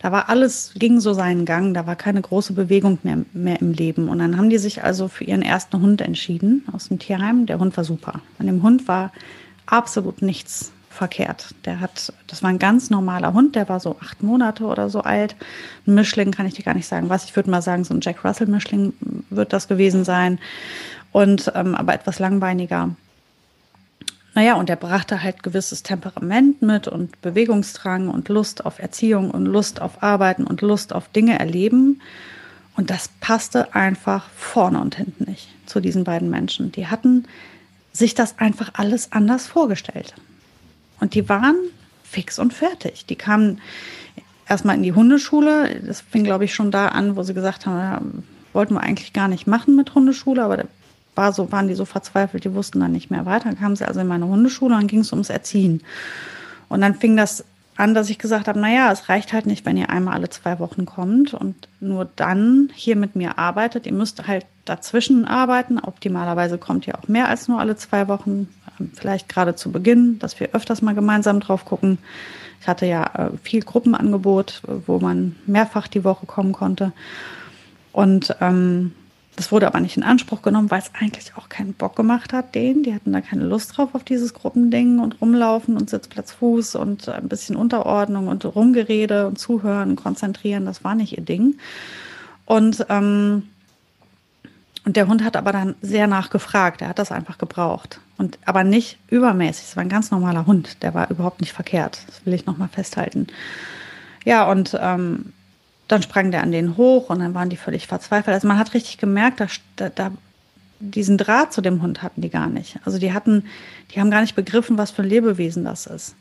[SPEAKER 2] Da war alles, ging so seinen Gang, da war keine große Bewegung mehr, mehr im Leben. Und dann haben die sich also für ihren ersten Hund entschieden aus dem Tierheim. Der Hund war super. An dem Hund war absolut nichts verkehrt. Der hat, das war ein ganz normaler Hund, der war so acht Monate oder so alt. Ein Mischling kann ich dir gar nicht sagen, was. Ich würde mal sagen, so ein Jack Russell Mischling wird das gewesen sein. Und ähm, aber etwas langbeiniger. Naja, und er brachte halt gewisses Temperament mit und Bewegungsdrang und Lust auf Erziehung und Lust auf Arbeiten und Lust auf Dinge erleben. Und das passte einfach vorne und hinten nicht zu diesen beiden Menschen. Die hatten sich das einfach alles anders vorgestellt. Und die waren fix und fertig. Die kamen erstmal in die Hundeschule. Das fing, glaube ich, schon da an, wo sie gesagt haben, ja, wollten wir eigentlich gar nicht machen mit Hundeschule, aber war so, waren die so verzweifelt, die wussten dann nicht mehr weiter. Dann kamen sie also in meine Hundeschule und ging es ums Erziehen. Und dann fing das an, dass ich gesagt habe, naja, es reicht halt nicht, wenn ihr einmal alle zwei Wochen kommt und nur dann hier mit mir arbeitet. Ihr müsst halt dazwischen arbeiten. Optimalerweise kommt ihr auch mehr als nur alle zwei Wochen vielleicht gerade zu Beginn, dass wir öfters mal gemeinsam drauf gucken. Ich hatte ja äh, viel Gruppenangebot, wo man mehrfach die Woche kommen konnte. Und ähm, das wurde aber nicht in Anspruch genommen, weil es eigentlich auch keinen Bock gemacht hat, denen. Die hatten da keine Lust drauf auf dieses Gruppending und rumlaufen und Sitzplatz Fuß und ein bisschen Unterordnung und Rumgerede und Zuhören und Konzentrieren. Das war nicht ihr Ding. Und ähm, und der Hund hat aber dann sehr nachgefragt. Er hat das einfach gebraucht. Und aber nicht übermäßig. Es war ein ganz normaler Hund. Der war überhaupt nicht verkehrt. Das will ich nochmal festhalten. Ja, und ähm, dann sprang der an den hoch und dann waren die völlig verzweifelt. Also man hat richtig gemerkt, da, da, diesen Draht zu dem Hund hatten die gar nicht. Also die hatten, die haben gar nicht begriffen, was für ein Lebewesen das ist.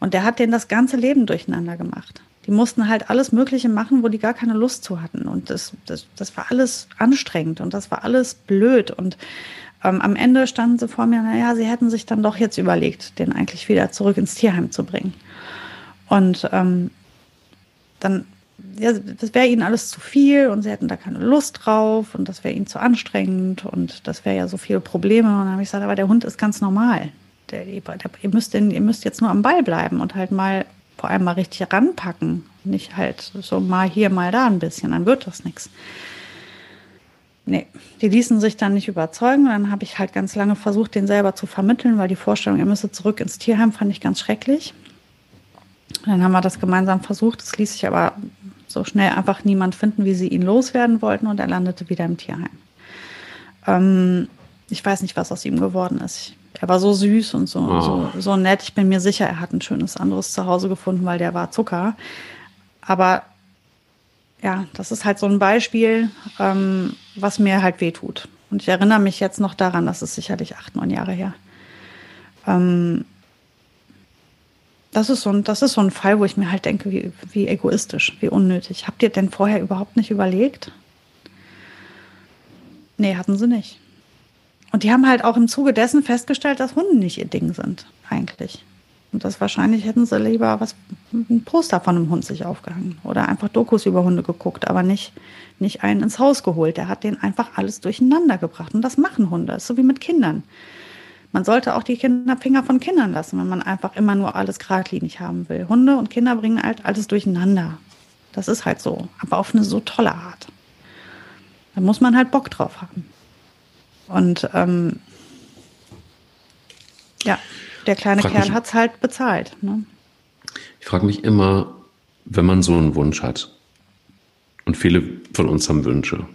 [SPEAKER 2] Und der hat denen das ganze Leben durcheinander gemacht die mussten halt alles Mögliche machen, wo die gar keine Lust zu hatten. Und das, das, das war alles anstrengend und das war alles blöd. Und ähm, am Ende standen sie vor mir, naja, sie hätten sich dann doch jetzt überlegt, den eigentlich wieder zurück ins Tierheim zu bringen. Und ähm, dann ja, das wäre ihnen alles zu viel und sie hätten da keine Lust drauf und das wäre ihnen zu anstrengend und das wäre ja so viele Probleme. Und dann habe ich gesagt, aber der Hund ist ganz normal. Der, der, ihr, müsst den, ihr müsst jetzt nur am Ball bleiben und halt mal vor allem mal richtig ranpacken. Nicht halt so mal hier, mal da ein bisschen, dann wird das nichts. Nee, die ließen sich dann nicht überzeugen. Dann habe ich halt ganz lange versucht, den selber zu vermitteln, weil die Vorstellung, er müsse zurück ins Tierheim, fand ich ganz schrecklich. Dann haben wir das gemeinsam versucht. Es ließ sich aber so schnell einfach niemand finden, wie sie ihn loswerden wollten und er landete wieder im Tierheim. Ähm, ich weiß nicht, was aus ihm geworden ist. Er war so süß und so, oh. so, so nett. Ich bin mir sicher, er hat ein schönes anderes Zuhause gefunden, weil der war Zucker. Aber ja, das ist halt so ein Beispiel, ähm, was mir halt wehtut. Und ich erinnere mich jetzt noch daran, das ist sicherlich acht, neun Jahre her. Ähm, das ist, so ein, das ist so ein Fall, wo ich mir halt denke, wie, wie egoistisch, wie unnötig. Habt ihr denn vorher überhaupt nicht überlegt? Nee, hatten sie nicht. Und die haben halt auch im Zuge dessen festgestellt, dass Hunde nicht ihr Ding sind, eigentlich. Und das wahrscheinlich hätten sie lieber was, ein Poster von einem Hund sich aufgehangen oder einfach Dokus über Hunde geguckt, aber nicht, nicht einen ins Haus geholt. Der hat den einfach alles durcheinander gebracht. Und das machen Hunde. Das ist so wie mit Kindern. Man sollte auch die Kinder, Finger von Kindern lassen, wenn man einfach immer nur alles geradlinig haben will. Hunde und Kinder bringen halt alles durcheinander. Das ist halt so, aber auf eine so tolle Art. Da muss man halt Bock drauf haben. Und ähm, ja, der kleine frag Kerl hat es halt bezahlt. Ne?
[SPEAKER 1] Ich frage mich immer, wenn man so einen Wunsch hat, und viele von uns haben Wünsche,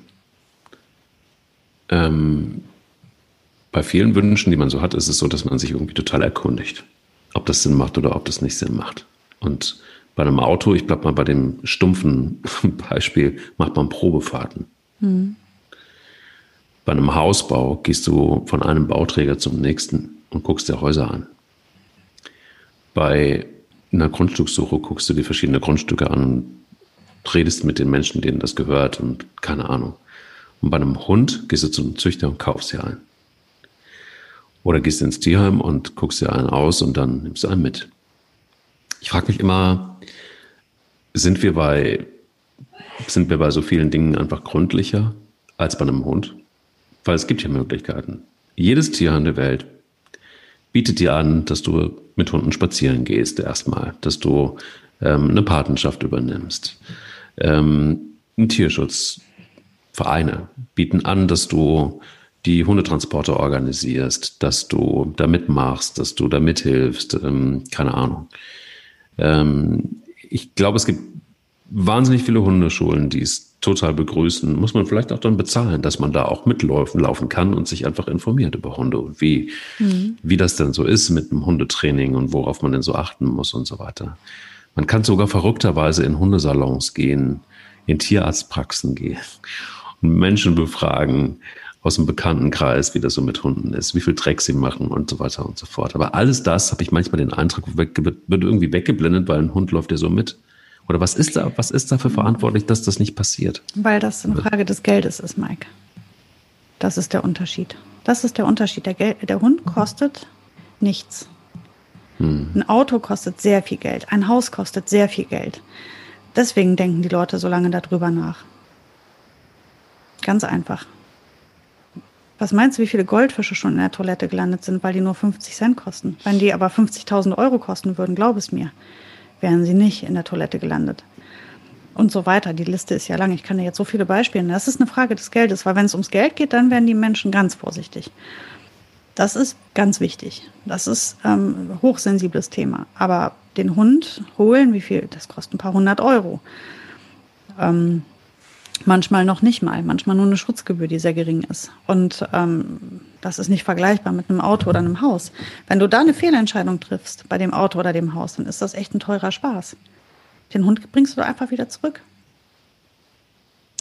[SPEAKER 1] ähm, bei vielen Wünschen, die man so hat, ist es so, dass man sich irgendwie total erkundigt, ob das Sinn macht oder ob das nicht Sinn macht. Und bei einem Auto, ich bleibe mal bei dem stumpfen Beispiel, macht man Probefahrten. Mhm. Bei einem Hausbau gehst du von einem Bauträger zum nächsten und guckst dir Häuser an. Bei einer Grundstückssuche guckst du dir verschiedene Grundstücke an und redest mit den Menschen, denen das gehört und keine Ahnung. Und bei einem Hund gehst du zum Züchter und kaufst dir einen. Oder gehst ins Tierheim und guckst dir einen aus und dann nimmst du einen mit. Ich frage mich immer, sind wir bei, sind wir bei so vielen Dingen einfach gründlicher als bei einem Hund? Weil es gibt ja Möglichkeiten. Jedes Tierheim der Welt bietet dir an, dass du mit Hunden spazieren gehst erstmal, dass du ähm, eine Patenschaft übernimmst. Ähm, ein Tierschutzvereine bieten an, dass du die Hundetransporte organisierst, dass du da mitmachst, dass du da mithilfst, ähm, keine Ahnung. Ähm, ich glaube, es gibt wahnsinnig viele Hundeschulen, die es total begrüßen. Muss man vielleicht auch dann bezahlen, dass man da auch mitlaufen laufen kann und sich einfach informiert über Hunde und wie, mhm. wie das denn so ist mit dem Hundetraining und worauf man denn so achten muss und so weiter. Man kann sogar verrückterweise in Hundesalons gehen, in Tierarztpraxen gehen und Menschen befragen, aus dem Bekanntenkreis, wie das so mit Hunden ist, wie viel Dreck sie machen und so weiter und so fort. Aber alles das habe ich manchmal den Eindruck, wird irgendwie weggeblendet, weil ein Hund läuft ja so mit. Oder was ist da, was ist dafür verantwortlich, dass das nicht passiert?
[SPEAKER 2] Weil das eine Frage des Geldes ist, Mike. Das ist der Unterschied. Das ist der Unterschied. Der, Geld, der Hund kostet nichts. Hm. Ein Auto kostet sehr viel Geld. Ein Haus kostet sehr viel Geld. Deswegen denken die Leute so lange darüber nach. Ganz einfach. Was meinst du, wie viele Goldfische schon in der Toilette gelandet sind, weil die nur 50 Cent kosten? Wenn die aber 50.000 Euro kosten würden, glaub es mir, wären sie nicht in der Toilette gelandet. Und so weiter. Die Liste ist ja lang. Ich kann dir jetzt so viele Beispiele nennen. Das ist eine Frage des Geldes, weil wenn es ums Geld geht, dann werden die Menschen ganz vorsichtig. Das ist ganz wichtig. Das ist ähm, ein hochsensibles Thema. Aber den Hund holen, wie viel? Das kostet ein paar hundert Euro. Ähm, Manchmal noch nicht mal, manchmal nur eine Schutzgebühr, die sehr gering ist. Und ähm, das ist nicht vergleichbar mit einem Auto oder einem Haus. Wenn du da eine Fehlentscheidung triffst bei dem Auto oder dem Haus, dann ist das echt ein teurer Spaß. Den Hund bringst du einfach wieder zurück.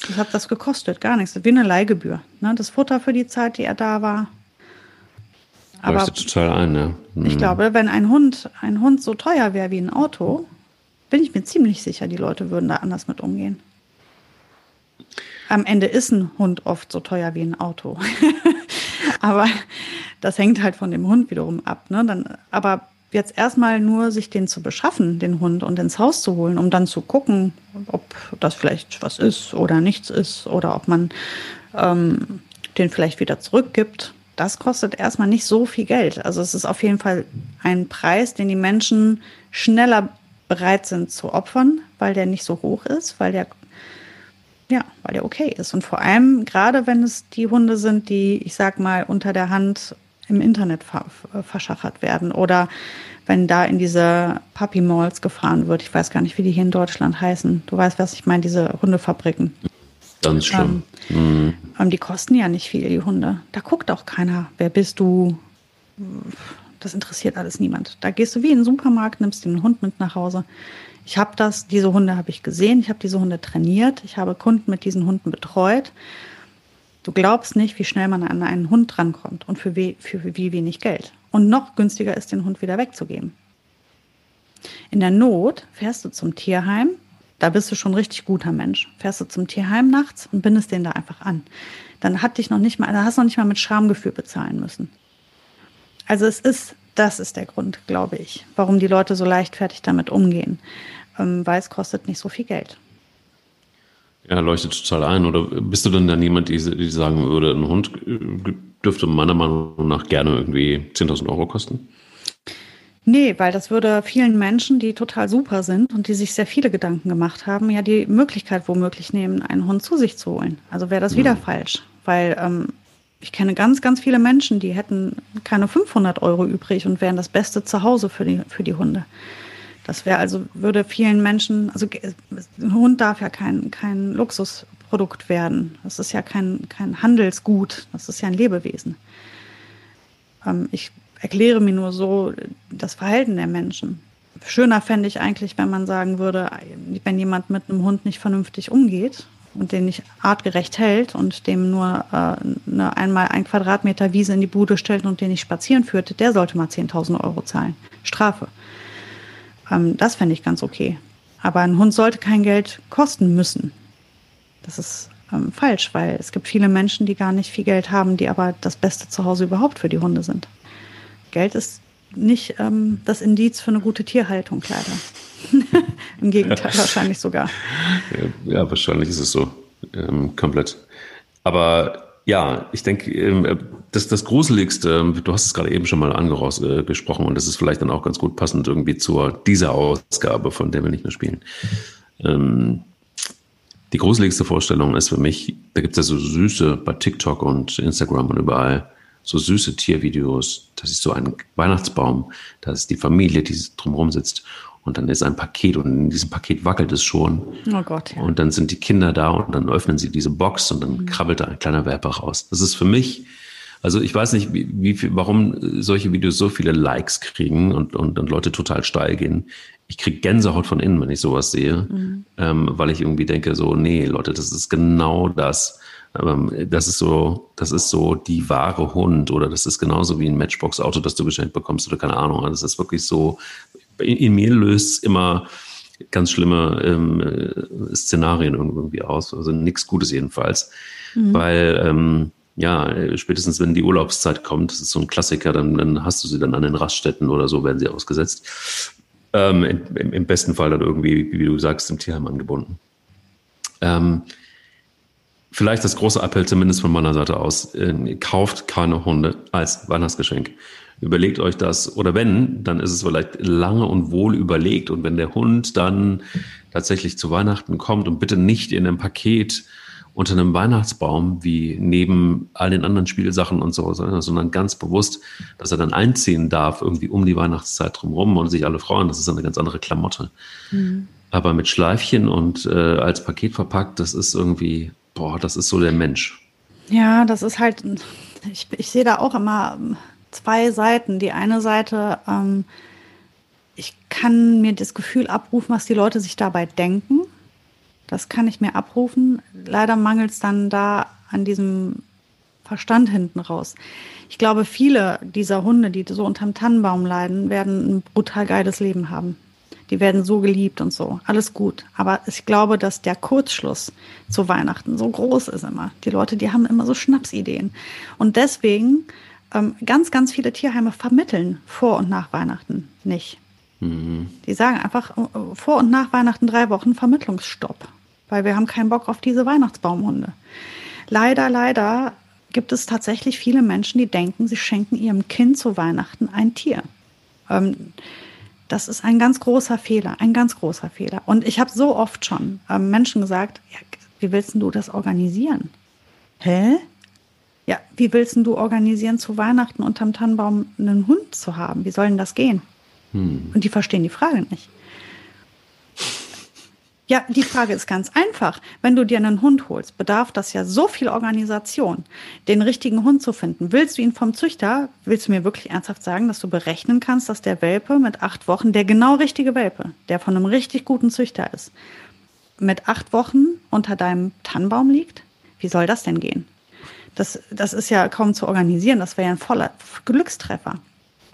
[SPEAKER 2] Was hat das gekostet? Gar nichts. Wie eine Leihgebühr. Ne? Das Futter für die Zeit, die er da war.
[SPEAKER 1] Aber total ein, ja.
[SPEAKER 2] Mhm. Ich glaube, wenn ein Hund, ein Hund so teuer wäre wie ein Auto, bin ich mir ziemlich sicher, die Leute würden da anders mit umgehen. Am Ende ist ein Hund oft so teuer wie ein Auto. aber das hängt halt von dem Hund wiederum ab. Ne? Dann, aber jetzt erstmal nur sich den zu beschaffen, den Hund, und ins Haus zu holen, um dann zu gucken, ob das vielleicht was ist oder nichts ist oder ob man ähm, den vielleicht wieder zurückgibt, das kostet erstmal nicht so viel Geld. Also es ist auf jeden Fall ein Preis, den die Menschen schneller bereit sind zu opfern, weil der nicht so hoch ist, weil der ja, weil der okay ist. Und vor allem, gerade wenn es die Hunde sind, die, ich sag mal, unter der Hand im Internet verschachert werden oder wenn da in diese Puppy Malls gefahren wird. Ich weiß gar nicht, wie die hier in Deutschland heißen. Du weißt, was ich meine, diese Hundefabriken.
[SPEAKER 1] Ganz schlimm.
[SPEAKER 2] Ähm, mhm. Die kosten ja nicht viel, die Hunde. Da guckt auch keiner, wer bist du. Das interessiert alles niemand. Da gehst du wie in den Supermarkt, nimmst den Hund mit nach Hause. Ich habe das, diese Hunde habe ich gesehen, ich habe diese Hunde trainiert, ich habe Kunden mit diesen Hunden betreut. Du glaubst nicht, wie schnell man an einen Hund drankommt und für wie, für wie wenig Geld. Und noch günstiger ist, den Hund wieder wegzugeben. In der Not fährst du zum Tierheim, da bist du schon richtig guter Mensch. Fährst du zum Tierheim nachts und bindest den da einfach an. Dann hat dich noch nicht mal, da hast du noch nicht mal mit Schamgefühl bezahlen müssen. Also es ist, das ist der Grund, glaube ich, warum die Leute so leichtfertig damit umgehen, ähm, weil es kostet nicht so viel Geld.
[SPEAKER 1] Ja, leuchtet total ein. Oder bist du denn dann jemand, die, die sagen würde, ein Hund äh, dürfte meiner Meinung nach gerne irgendwie 10.000 Euro kosten?
[SPEAKER 2] Nee, weil das würde vielen Menschen, die total super sind und die sich sehr viele Gedanken gemacht haben, ja die Möglichkeit womöglich nehmen, einen Hund zu sich zu holen. Also wäre das wieder mhm. falsch, weil ähm, ich kenne ganz, ganz viele Menschen, die hätten keine 500 Euro übrig und wären das beste Zuhause für die, für die Hunde. Das wäre also, würde vielen Menschen, also ein Hund darf ja kein, kein Luxusprodukt werden. Das ist ja kein, kein Handelsgut, das ist ja ein Lebewesen. Ähm, ich erkläre mir nur so das Verhalten der Menschen. Schöner fände ich eigentlich, wenn man sagen würde, wenn jemand mit einem Hund nicht vernünftig umgeht und den nicht artgerecht hält und dem nur äh, eine, einmal ein Quadratmeter Wiese in die Bude stellt und den nicht spazieren führt, der sollte mal 10.000 Euro zahlen. Strafe. Ähm, das fände ich ganz okay. Aber ein Hund sollte kein Geld kosten müssen. Das ist ähm, falsch, weil es gibt viele Menschen, die gar nicht viel Geld haben, die aber das beste Zuhause überhaupt für die Hunde sind. Geld ist nicht ähm, das Indiz für eine gute Tierhaltung, leider. Im Gegenteil, wahrscheinlich sogar.
[SPEAKER 1] Ja, wahrscheinlich ist es so. Ähm, komplett. Aber ja, ich denke, ähm, das, das Gruseligste, du hast es gerade eben schon mal angesprochen und das ist vielleicht dann auch ganz gut passend irgendwie zu dieser Ausgabe, von der wir nicht mehr spielen. Ähm, die gruseligste Vorstellung ist für mich, da gibt es ja so süße bei TikTok und Instagram und überall so süße Tiervideos. Das ist so ein Weihnachtsbaum. Da ist die Familie, die drumherum sitzt. Und dann ist ein Paket und in diesem Paket wackelt es schon.
[SPEAKER 2] Oh Gott, ja.
[SPEAKER 1] Und dann sind die Kinder da und dann öffnen sie diese Box und dann krabbelt da ein kleiner Welpe raus. Das ist für mich, also ich weiß nicht, wie, wie warum solche Videos so viele Likes kriegen und, und, und Leute total steil gehen. Ich kriege Gänsehaut von innen, wenn ich sowas sehe, mhm. ähm, weil ich irgendwie denke, so, nee, Leute, das ist genau das das ist so, das ist so die wahre Hund oder das ist genauso wie ein Matchbox-Auto, das du geschenkt bekommst oder keine Ahnung. Das ist wirklich so, in, in mir löst immer ganz schlimme ähm, äh, Szenarien irgendwie aus. Also nichts Gutes jedenfalls. Mhm. Weil, ähm, ja, spätestens wenn die Urlaubszeit kommt, das ist so ein Klassiker, dann, dann hast du sie dann an den Raststätten oder so, werden sie ausgesetzt. Ähm, im, Im besten Fall dann irgendwie, wie du sagst, im Tierheim angebunden. Ähm, vielleicht das große Appell zumindest von meiner Seite aus, äh, kauft keine Hunde als Weihnachtsgeschenk. Überlegt euch das, oder wenn, dann ist es vielleicht lange und wohl überlegt. Und wenn der Hund dann tatsächlich zu Weihnachten kommt und bitte nicht in einem Paket unter einem Weihnachtsbaum, wie neben all den anderen Spielsachen und so, sondern ganz bewusst, dass er dann einziehen darf, irgendwie um die Weihnachtszeit drumherum und sich alle freuen. Das ist eine ganz andere Klamotte. Mhm. Aber mit Schleifchen und äh, als Paket verpackt, das ist irgendwie boah, das ist so der Mensch.
[SPEAKER 2] Ja, das ist halt, ich, ich sehe da auch immer zwei Seiten. Die eine Seite, ähm, ich kann mir das Gefühl abrufen, was die Leute sich dabei denken. Das kann ich mir abrufen. Leider mangelt es dann da an diesem Verstand hinten raus. Ich glaube, viele dieser Hunde, die so unterm Tannenbaum leiden, werden ein brutal geiles Leben haben die werden so geliebt und so. Alles gut. Aber ich glaube, dass der Kurzschluss zu Weihnachten so groß ist immer. Die Leute, die haben immer so Schnapsideen. Und deswegen ähm, ganz, ganz viele Tierheime vermitteln vor und nach Weihnachten nicht. Mhm. Die sagen einfach äh, vor und nach Weihnachten drei Wochen Vermittlungsstopp, weil wir haben keinen Bock auf diese Weihnachtsbaumhunde. Leider, leider gibt es tatsächlich viele Menschen, die denken, sie schenken ihrem Kind zu Weihnachten ein Tier. Ähm, das ist ein ganz großer Fehler, ein ganz großer Fehler. Und ich habe so oft schon ähm, Menschen gesagt, ja, wie willst du das organisieren? Hä? Ja, wie willst du organisieren, zu Weihnachten unterm Tannenbaum einen Hund zu haben? Wie soll denn das gehen? Hm. Und die verstehen die Frage nicht. Ja, die Frage ist ganz einfach. Wenn du dir einen Hund holst, bedarf das ja so viel Organisation, den richtigen Hund zu finden. Willst du ihn vom Züchter, willst du mir wirklich ernsthaft sagen, dass du berechnen kannst, dass der Welpe mit acht Wochen, der genau richtige Welpe, der von einem richtig guten Züchter ist, mit acht Wochen unter deinem Tannenbaum liegt? Wie soll das denn gehen? Das, das ist ja kaum zu organisieren. Das wäre ja ein voller Glückstreffer.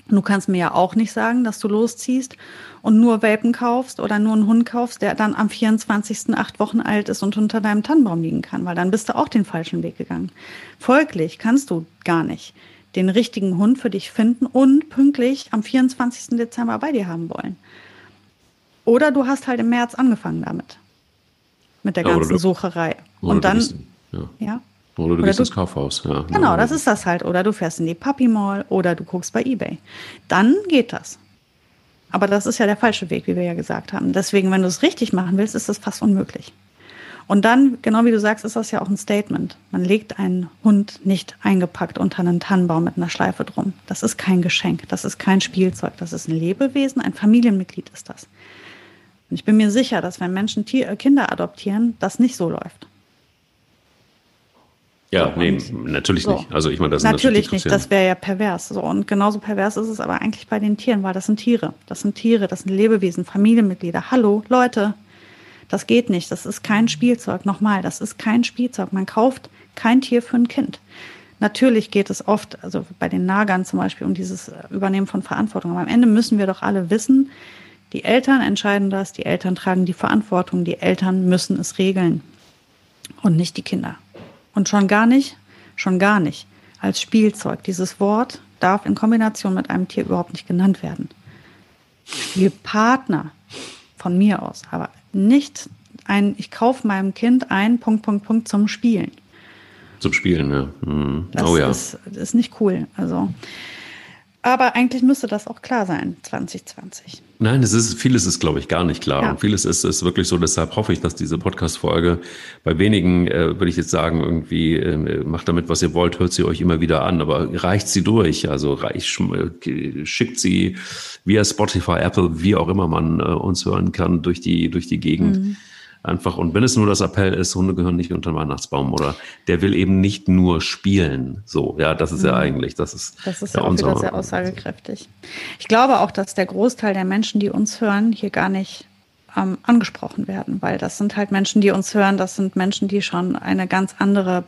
[SPEAKER 2] Du kannst mir ja auch nicht sagen, dass du losziehst und nur Welpen kaufst oder nur einen Hund kaufst, der dann am 24. acht Wochen alt ist und unter deinem Tannenbaum liegen kann, weil dann bist du auch den falschen Weg gegangen. Folglich kannst du gar nicht den richtigen Hund für dich finden und pünktlich am 24. Dezember bei dir haben wollen. Oder du hast halt im März angefangen damit. Mit der ganzen du, Sucherei. Und dann,
[SPEAKER 1] ja. ja. Oder du oder gehst du, ins Kaufhaus. Ja,
[SPEAKER 2] genau, das ist das halt. Oder du fährst in die Puppy Mall oder du guckst bei eBay. Dann geht das. Aber das ist ja der falsche Weg, wie wir ja gesagt haben. Deswegen, wenn du es richtig machen willst, ist das fast unmöglich. Und dann, genau wie du sagst, ist das ja auch ein Statement. Man legt einen Hund nicht eingepackt unter einen Tannenbaum mit einer Schleife drum. Das ist kein Geschenk, das ist kein Spielzeug, das ist ein Lebewesen, ein Familienmitglied ist das. Und ich bin mir sicher, dass wenn Menschen Tier, Kinder adoptieren, das nicht so läuft.
[SPEAKER 1] Ja, so, nee, natürlich so. nicht. Also ich meine, das
[SPEAKER 2] natürlich nicht. Das wäre ja pervers. So und genauso pervers ist es aber eigentlich bei den Tieren, weil das sind Tiere. Das sind Tiere, das sind Lebewesen, Familienmitglieder. Hallo, Leute, das geht nicht. Das ist kein Spielzeug. Nochmal, das ist kein Spielzeug. Man kauft kein Tier für ein Kind. Natürlich geht es oft, also bei den Nagern zum Beispiel, um dieses Übernehmen von Verantwortung. Aber am Ende müssen wir doch alle wissen, die Eltern entscheiden das, die Eltern tragen die Verantwortung, die Eltern müssen es regeln und nicht die Kinder. Und schon gar nicht, schon gar nicht als Spielzeug. Dieses Wort darf in Kombination mit einem Tier überhaupt nicht genannt werden. Spielpartner von mir aus, aber nicht ein, ich kaufe meinem Kind ein Punkt, Punkt, Punkt zum Spielen.
[SPEAKER 1] Zum Spielen, ja.
[SPEAKER 2] Mhm. Das oh ja. Ist, ist nicht cool. Also, aber eigentlich müsste das auch klar sein, 2020.
[SPEAKER 1] Nein, es ist, vieles ist, glaube ich, gar nicht klar. Ja. Und vieles ist, ist wirklich so, deshalb hoffe ich, dass diese Podcast-Folge bei wenigen, äh, würde ich jetzt sagen, irgendwie, äh, macht damit, was ihr wollt, hört sie euch immer wieder an, aber reicht sie durch. Also reich, äh, schickt sie via Spotify, Apple, wie auch immer man äh, uns hören kann, durch die, durch die Gegend. Mhm einfach. Und wenn es nur das Appell ist, Hunde gehören nicht unter den Weihnachtsbaum oder der will eben nicht nur spielen. So, ja, das ist mhm. ja eigentlich, das ist.
[SPEAKER 2] Das ist ja auch wieder sehr aussagekräftig. Ich glaube auch, dass der Großteil der Menschen, die uns hören, hier gar nicht ähm, angesprochen werden, weil das sind halt Menschen, die uns hören, das sind Menschen, die schon eine ganz andere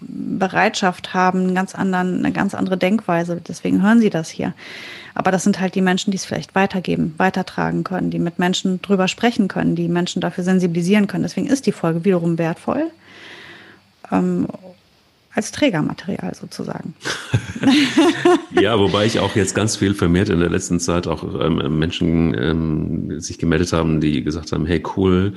[SPEAKER 2] Bereitschaft haben, einen ganz anderen, eine ganz andere Denkweise. Deswegen hören sie das hier. Aber das sind halt die Menschen, die es vielleicht weitergeben, weitertragen können, die mit Menschen drüber sprechen können, die Menschen dafür sensibilisieren können. Deswegen ist die Folge wiederum wertvoll. Ähm, als Trägermaterial sozusagen.
[SPEAKER 1] ja, wobei ich auch jetzt ganz viel vermehrt in der letzten Zeit auch ähm, Menschen ähm, sich gemeldet haben, die gesagt haben, hey cool,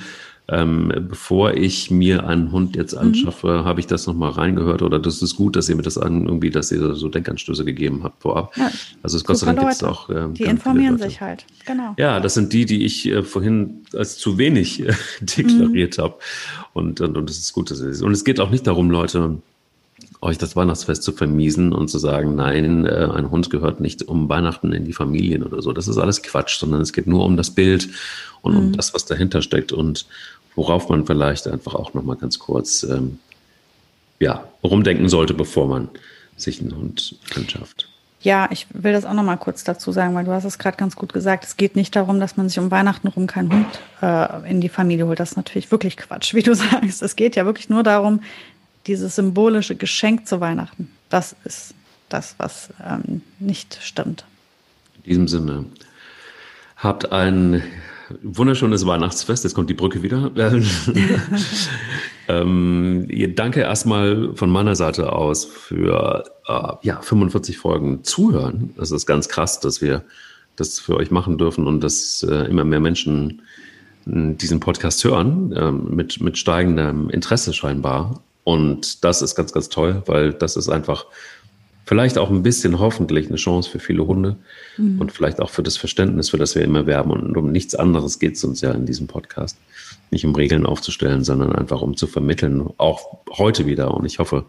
[SPEAKER 1] ähm, bevor ich mir einen Hund jetzt mhm. anschaffe, mhm. habe ich das nochmal reingehört oder das ist gut, dass ihr mir das an, irgendwie, dass ihr so Denkanstöße gegeben habt vorab. Ja, also Gott sei Dank gibt es auch.
[SPEAKER 2] Äh, die informieren sich halt, genau.
[SPEAKER 1] Ja, das sind die, die ich äh, vorhin als zu wenig äh, deklariert mhm. habe. Und, und, und das ist gut, dass es ist. Und es geht auch nicht darum, Leute, euch das Weihnachtsfest zu vermiesen und zu sagen, nein, äh, ein Hund gehört nicht um Weihnachten in die Familien oder so. Das ist alles Quatsch, sondern es geht nur um das Bild und mhm. um das, was dahinter steckt und worauf man vielleicht einfach auch noch mal ganz kurz ähm, ja, rumdenken sollte, bevor man sich einen Hund anschafft.
[SPEAKER 2] Ja, ich will das auch noch mal kurz dazu sagen, weil du hast es gerade ganz gut gesagt. Es geht nicht darum, dass man sich um Weihnachten rum keinen Hund äh, in die Familie holt. Das ist natürlich wirklich Quatsch, wie du sagst. Es geht ja wirklich nur darum, dieses symbolische Geschenk zu Weihnachten. Das ist das, was ähm, nicht stimmt.
[SPEAKER 1] In diesem Sinne, habt einen wunderschönes Weihnachtsfest. Jetzt kommt die Brücke wieder. ähm, danke erstmal von meiner Seite aus für äh, ja, 45 Folgen Zuhören. Das ist ganz krass, dass wir das für euch machen dürfen und dass äh, immer mehr Menschen äh, diesen Podcast hören, äh, mit, mit steigendem Interesse scheinbar. Und das ist ganz, ganz toll, weil das ist einfach vielleicht auch ein bisschen hoffentlich eine Chance für viele Hunde mhm. und vielleicht auch für das Verständnis, für das wir immer werben. Und um nichts anderes geht es uns ja in diesem Podcast. Nicht um Regeln aufzustellen, sondern einfach um zu vermitteln, auch heute wieder. Und ich hoffe,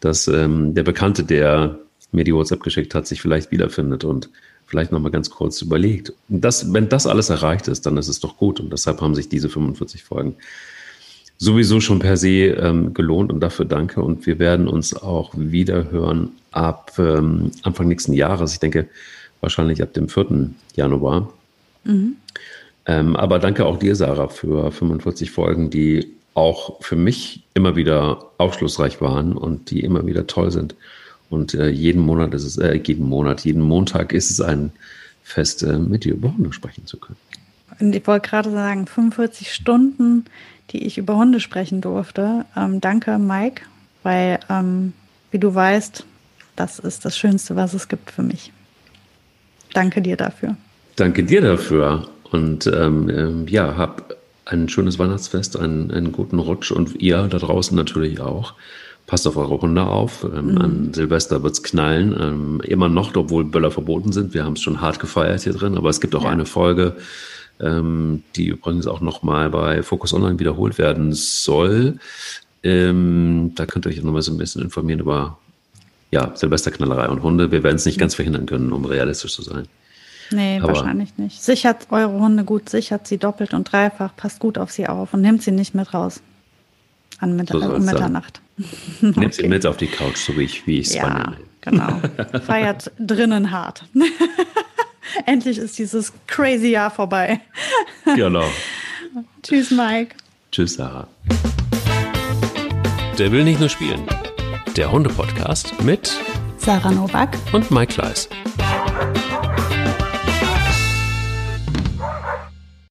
[SPEAKER 1] dass ähm, der Bekannte, der mir die WhatsApp geschickt hat, sich vielleicht wiederfindet und vielleicht nochmal ganz kurz überlegt. Das, wenn das alles erreicht ist, dann ist es doch gut. Und deshalb haben sich diese 45 Folgen sowieso schon per se ähm, gelohnt und dafür danke. Und wir werden uns auch wieder hören ab ähm, Anfang nächsten Jahres. Ich denke wahrscheinlich ab dem 4. Januar. Mhm. Ähm, aber danke auch dir, Sarah, für 45 Folgen, die auch für mich immer wieder aufschlussreich waren und die immer wieder toll sind. Und äh, jeden Monat ist es, äh, jeden Monat, jeden Montag ist es ein Fest, äh, mit dir über Hunde sprechen zu können.
[SPEAKER 2] Und ich wollte gerade sagen, 45 Stunden, die ich über Hunde sprechen durfte. Ähm, danke, Mike, weil, ähm, wie du weißt, das ist das Schönste, was es gibt für mich. Danke dir dafür.
[SPEAKER 1] Danke dir dafür. Und ähm, ähm ja, hab ein schönes Weihnachtsfest, einen, einen guten Rutsch und ihr da draußen natürlich auch. Passt auf eure Hunde auf. Ähm, mhm. An Silvester wird's knallen. Ähm, immer noch, obwohl Böller verboten sind. Wir haben es schon hart gefeiert hier drin, aber es gibt auch ja. eine Folge, ähm, die übrigens auch nochmal bei Focus Online wiederholt werden soll. Ähm, da könnt ihr euch nochmal so ein bisschen informieren über ja, Silvesterknallerei und Hunde. Wir werden es nicht ganz verhindern können, um realistisch zu sein.
[SPEAKER 2] Nee, Aber wahrscheinlich nicht. Sichert eure Hunde gut, sichert sie doppelt und dreifach, passt gut auf sie auf und nehmt sie nicht mit raus. An Mit so um Mitternacht.
[SPEAKER 1] Nehmt okay. sie mit auf die Couch, so wie ich wie es
[SPEAKER 2] ja, genau. Feiert drinnen hart. Endlich ist dieses crazy Jahr vorbei.
[SPEAKER 1] genau.
[SPEAKER 2] Tschüss, Mike.
[SPEAKER 1] Tschüss, Sarah.
[SPEAKER 3] Der will nicht nur spielen der Hunde-Podcast mit
[SPEAKER 2] Sarah Novak
[SPEAKER 3] und Mike Leis.